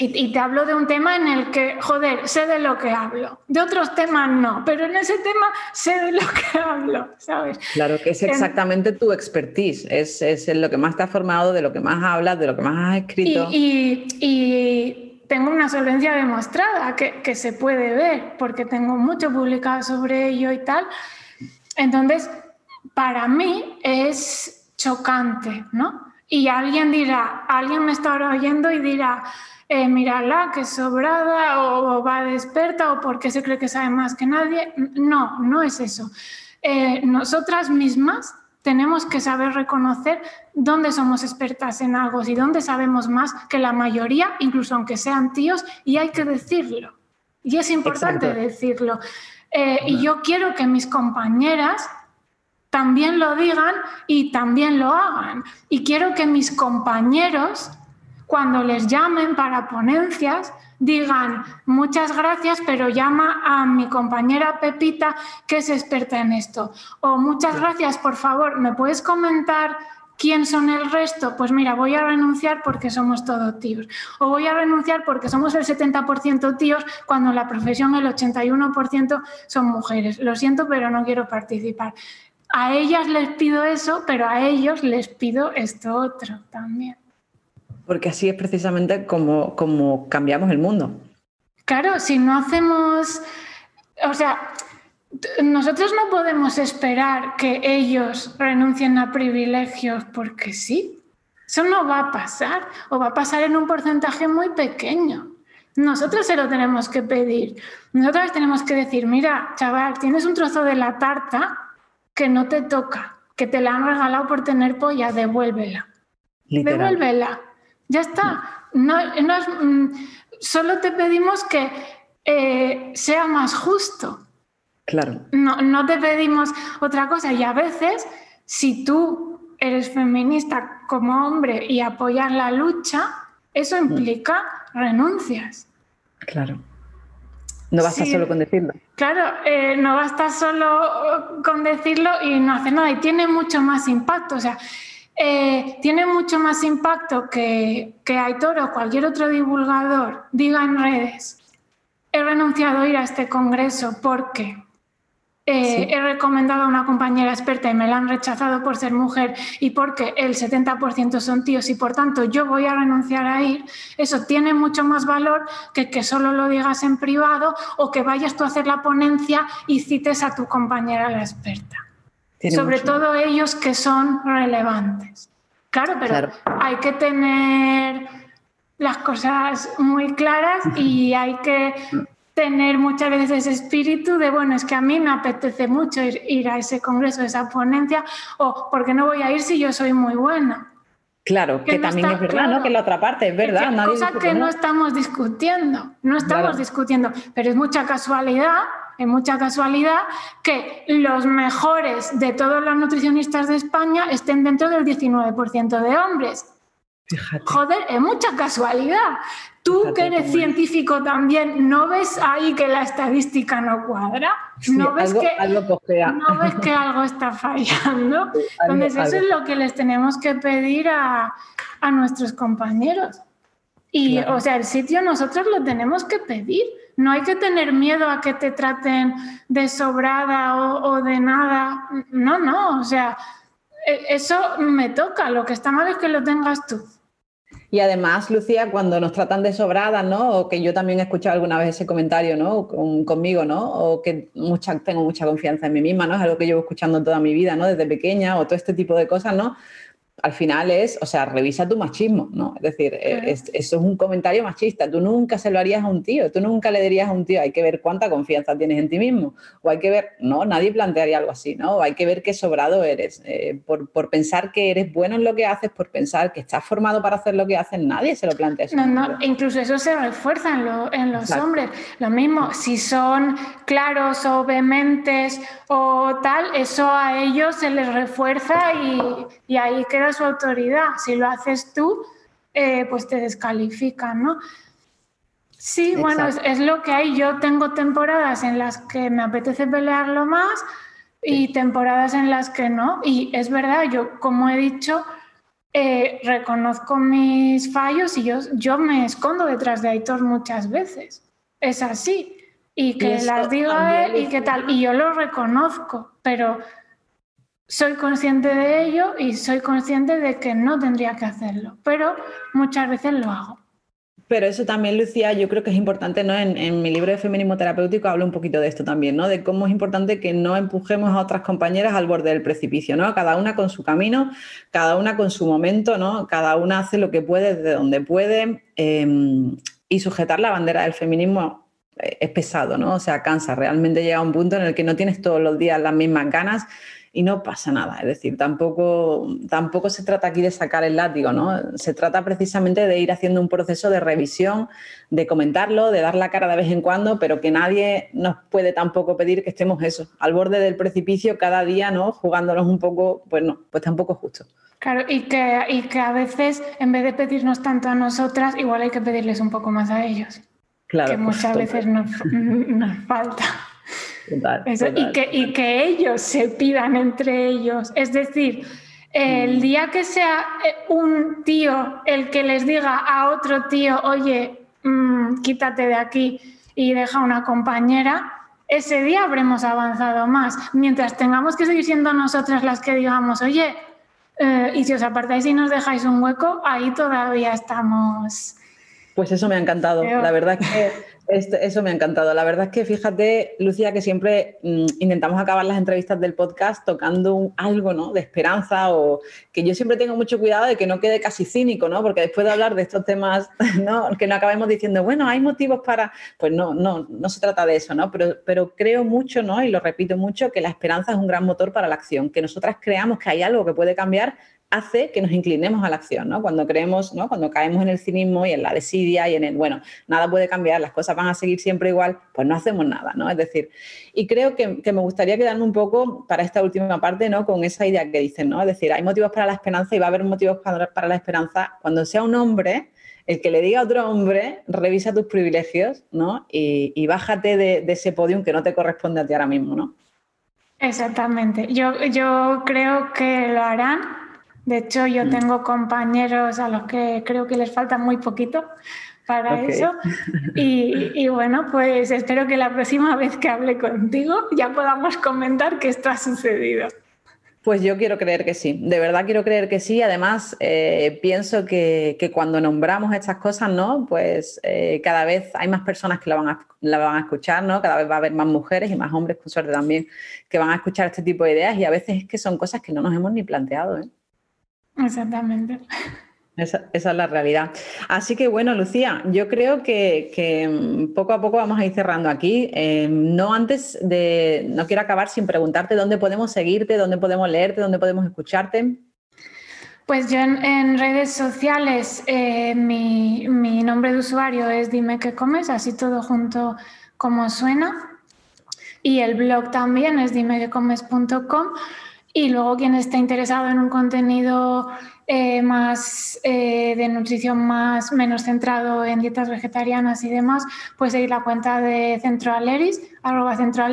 [SPEAKER 2] y, te hablo de un tema en el que, joder, sé de lo que hablo. De otros temas no, pero en ese tema sé de lo que hablo, ¿sabes?
[SPEAKER 1] Claro, que es exactamente tu expertise, es, es lo que más te ha formado, de lo que más hablas, de lo que más has escrito.
[SPEAKER 2] Y, y, tengo una solvencia demostrada que, que se puede ver, porque tengo mucho publicado sobre ello y tal. Entonces, para mí es chocante, ¿no? Y alguien dirá, alguien me está oyendo y dirá, eh, mírala, que sobrada, o, va desperta, o porque se cree que sabe más que nadie. No, no es eso. Eh, nosotras mismas tenemos que saber reconocer dónde somos expertas en algo y dónde sabemos más que la mayoría, incluso aunque sean tíos, y hay que decirlo. Y es importante decirlo. Eh, y yo quiero que mis compañeras también lo digan y también lo hagan. Y quiero que mis compañeros cuando les llamen para ponencias, digan muchas gracias, pero llama a mi compañera Pepita que es experta en esto. O muchas gracias, por favor, ¿me puedes comentar quién son el resto? Pues mira, voy a renunciar porque somos todos tíos. O voy a renunciar porque somos el 70% tíos cuando en la profesión el 81% son mujeres. Lo siento, pero no quiero participar. A ellas les pido eso, pero a ellos les pido esto otro también.
[SPEAKER 1] Porque así es precisamente como, como cambiamos el mundo.
[SPEAKER 2] Claro, si no hacemos, o sea, nosotros no podemos esperar que ellos renuncien a privilegios porque sí. Eso no va a pasar o va a pasar en un porcentaje muy pequeño. Nosotros se lo tenemos que pedir. Nosotros tenemos que decir, mira, chaval, tienes un trozo de la tarta que no te toca, que te la han regalado por tener polla, devuélvela. Devuélvela. Ya está. No, mm, solo te pedimos que eh, sea más justo.
[SPEAKER 1] Claro.
[SPEAKER 2] No, te pedimos otra cosa. Y a veces, si tú eres feminista como hombre y apoyas la lucha, eso mm. implica renuncias.
[SPEAKER 1] Claro. No basta solo con decirlo.
[SPEAKER 2] Claro, eh, no basta solo con decirlo y no hacer nada. Y tiene mucho más impacto. O sea, eh, tiene mucho más impacto que, que Aitor o cualquier otro divulgador diga en redes, he renunciado a ir a este congreso porque eh, he recomendado a una compañera experta y me la han rechazado por ser mujer y porque el 70% son tíos y por tanto yo voy a renunciar a ir, eso tiene mucho más valor que que solo lo digas en privado o que vayas tú a hacer la ponencia y cites a tu compañera la experta. Sobre todo ellos que son relevantes. Claro, pero hay que tener las cosas muy claras y hay que tener muchas veces ese espíritu de, bueno, es que a mí me apetece mucho ir, a ese congreso, a esa ponencia, o porque no voy a ir si yo soy muy buena.
[SPEAKER 1] Claro, que, también es verdad, ¿no? Que la otra parte es verdad.
[SPEAKER 2] Es cosa que no. estamos discutiendo, no estamos discutiendo, pero es mucha casualidad, es mucha casualidad que los mejores de todos los nutricionistas de España estén dentro del 19% de hombres. Joder, es mucha casualidad. Tú que eres científico también, ¿no ves ahí que la estadística no cuadra? ¿No, ves, que, ¿no ves que algo está fallando? Entonces eso es lo que les tenemos que pedir a, nuestros compañeros. Y, o sea, el sitio nosotros lo tenemos que pedir. No hay que tener miedo a que te traten de sobrada o, de nada. No, no, o sea, e, eso me toca. Lo que está mal es que lo tengas tú.
[SPEAKER 1] Y además, Lucía, cuando nos tratan de sobrada, ¿no? O que yo también he escuchado alguna vez ese comentario, ¿no? conmigo, ¿no? O que mucha, tengo mucha confianza en mí misma, ¿no? Es algo que llevo escuchando toda mi vida, ¿no? Desde pequeña o todo este tipo de cosas, ¿no? Al final es, o sea, revisa tu machismo, ¿no? Es decir, eh, eso es un comentario machista. Tú nunca se lo harías a un tío, tú nunca le dirías a un tío, hay que ver cuánta confianza tienes en ti mismo. O hay que ver, no, nadie plantearía algo así, ¿no? O hay que ver qué sobrado eres. Eh, por, pensar que eres bueno en lo que haces, por pensar que estás formado para hacer lo que haces, nadie se lo plantea.
[SPEAKER 2] no, no, incluso eso se refuerza en, los hombres. Lo mismo, si son claros o vehementes o tal, eso a ellos se les refuerza y, y ahí queda su autoridad. Si lo haces tú, eh, pues te descalifican, ¿no? Sí, bueno, es, lo que hay. Yo tengo temporadas en las que me apetece pelearlo más y temporadas en las que no. Y es verdad, yo, como he dicho, eh, reconozco mis fallos y yo, yo me escondo detrás de Aitor muchas veces. Es así. Y que las diga él y qué tal. Y yo lo reconozco, pero soy consciente de ello y soy consciente de que no tendría que hacerlo, pero muchas veces lo hago.
[SPEAKER 1] Pero eso también, Lucía, yo creo que es importante, ¿no? En, mi libro de feminismo terapéutico hablo un poquito de esto también, ¿no? De cómo es importante que no empujemos a otras compañeras al borde del precipicio, ¿no? Cada una con su camino, cada una con su momento, ¿no? Cada una hace lo que puede desde donde puede em, y sujetar la bandera del feminismo eh, es pesado, ¿no? O sea, cansa. Realmente llega un punto en el que no tienes todos los días las mismas ganas y no pasa nada. Es decir, tampoco, tampoco se trata aquí de sacar el látigo, ¿no? Se trata precisamente de ir haciendo un proceso de revisión, de comentarlo, de dar la cara de vez en cuando, pero que nadie nos puede tampoco pedir que estemos eso, al borde del precipicio cada día, ¿no? Jugándonos un poco, pues no, pues tampoco es justo.
[SPEAKER 2] Claro, y que, y que a veces, en vez de pedirnos tanto a nosotras, igual hay que pedirles un poco más a ellos. Claro. Que muchas veces nos, nos falta. Y, que, y que ellos se pidan entre ellos. Es decir, el mm. día que sea eh, un tío el que les diga a otro tío, oye, mm, quítate de aquí y deja una compañera, ese día habremos avanzado más. Mientras tengamos que seguir siendo nosotras las que digamos, oye, eh, y si os apartáis y nos dejáis un hueco, ahí todavía estamos.
[SPEAKER 1] Pues eso me ha encantado. La verdad que eso me ha encantado. La verdad es que fíjate, Lucía, que siempre mm, intentamos acabar las entrevistas del podcast tocando algo ¿no? de esperanza o que yo siempre tengo mucho cuidado de que no quede casi cínico, ¿no? porque después de hablar de estos temas, ¿no? que no acabemos diciendo, bueno, hay motivos para... Pues no, no, no se trata de eso, ¿no? pero, pero creo mucho, ¿no? y lo repito mucho, que la esperanza es un gran motor para la acción, que nosotras creamos que hay algo que puede cambiar hace que nos inclinemos a la acción, ¿no? Cuando creemos, ¿no? Cuando caemos en el cinismo y en la desidia y en el, bueno, nada puede cambiar, las cosas van a seguir siempre igual, pues no hacemos nada, ¿no? Es decir, y creo que, me gustaría quedarme un poco para esta última parte, ¿no? Con esa idea que dicen, ¿no? Es decir, hay motivos para la esperanza y va a haber motivos para, la esperanza cuando sea un hombre el que le diga a otro hombre, revisa tus privilegios, ¿no? Y, bájate de, de, ese podium que no te corresponde a ti ahora mismo, ¿no?
[SPEAKER 2] Exactamente. Yo, yo creo que lo harán de hecho, yo mm. tengo compañeros a los que creo que les falta muy poquito, para eso. Y, bueno, pues espero que la próxima vez que hable contigo ya podamos comentar que esto ha sucedido.
[SPEAKER 1] Pues yo quiero creer que sí, de verdad quiero creer que sí. Además, eh, pienso que, cuando nombramos estas cosas, ¿no? Pues eh, cada vez hay más personas que la van, a, la van a escuchar, ¿no? Cada vez va a haber más mujeres y más hombres, con suerte también, que van a escuchar este tipo de ideas y a veces es que son cosas que no nos hemos ni planteado, ¿eh?
[SPEAKER 2] Exactamente.
[SPEAKER 1] Esa, es la realidad. Así que bueno, Lucía, yo creo que, mm, poco a poco vamos a ir cerrando aquí. Em, no antes de, no quiero acabar sin preguntarte dónde podemos seguirte, dónde podemos leerte, dónde podemos escucharte.
[SPEAKER 2] Pues yo en, redes sociales, eh, mi, nombre de usuario es Dime qué comes, así todo junto como suena. Y el blog también es dimequecomes.com. Y luego quien esté interesado en un contenido eh, más eh, de nutrición más menos centrado en dietas vegetarianas y demás, pues seguir la cuenta de Centro Aleris, arroba Centro.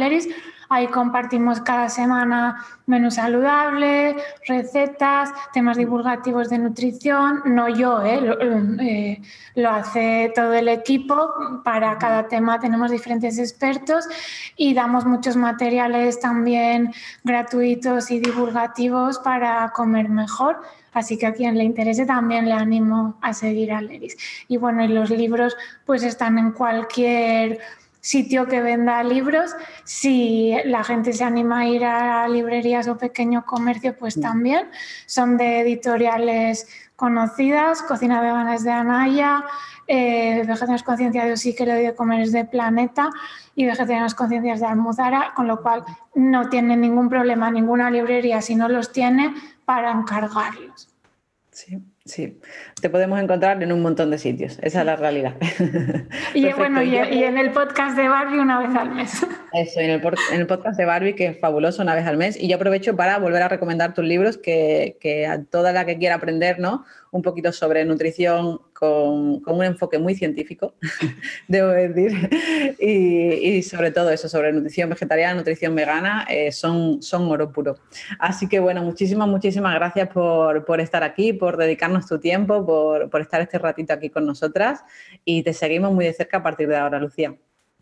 [SPEAKER 2] Ahí compartimos cada semana menú saludable, recetas, temas divulgativos de nutrición. No yo, ¿eh? Lo, eh, lo, hace todo el equipo. Para cada tema tenemos diferentes expertos y damos muchos materiales también gratuitos y divulgativos para comer mejor. Así que a quien le interese también le animo a seguir a Leris. Y bueno, y los libros pues están en cualquier sitio que venda libros. Si la gente se anima a ir a librerías o pequeño comercio, pues también. Son de editoriales conocidas, Cocina Vegana es de Anaya, eh, Vegetarianos Conciencia de Osí, que de comer es de Planeta y Vegetarianos Conciencias de Almuzara, con lo cual no tiene ningún problema ninguna librería si no los tiene para encargarlos.
[SPEAKER 1] Sí, sí. Te podemos encontrar en un montón de sitios. Esa es la realidad.
[SPEAKER 2] Y bueno, y, en el podcast de Barbie una vez al mes.
[SPEAKER 1] Eso, en el, en el, podcast de Barbie, que es fabuloso una vez al mes. Y yo aprovecho para volver a recomendar tus libros, que, que a toda la que quiera aprender, ¿no? un poquito sobre nutrición con, un enfoque muy científico, debo decir, y, sobre todo eso, sobre nutrición vegetariana, nutrición vegana, eh, son, son oro puro. Así que bueno, muchísimas, muchísimas gracias por, estar aquí, por dedicarnos tu tiempo, por, por estar este ratito aquí con nosotras y te seguimos muy de cerca a partir de ahora, Lucía.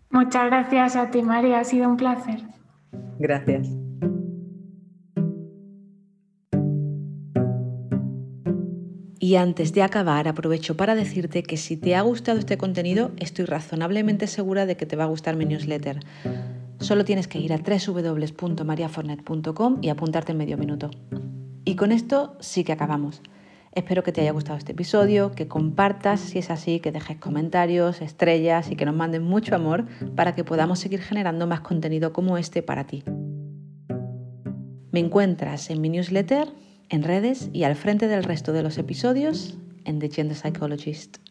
[SPEAKER 2] Muchas gracias a ti, María, ha sido un placer.
[SPEAKER 1] Gracias. Y antes de acabar, aprovecho para decirte que si te ha gustado este contenido, estoy razonablemente segura de que te va a gustar mi newsletter. Solo tienes que ir a www.mariafornet.com y apuntarte en medio minuto. Y con esto sí que acabamos. Espero que te haya gustado este episodio, que compartas si es así, que dejes comentarios, estrellas y que nos manden mucho amor para que podamos seguir generando más contenido como este para ti. Me encuentras en mi newsletter en redes y al frente del resto de los episodios en The Gender Psychologist.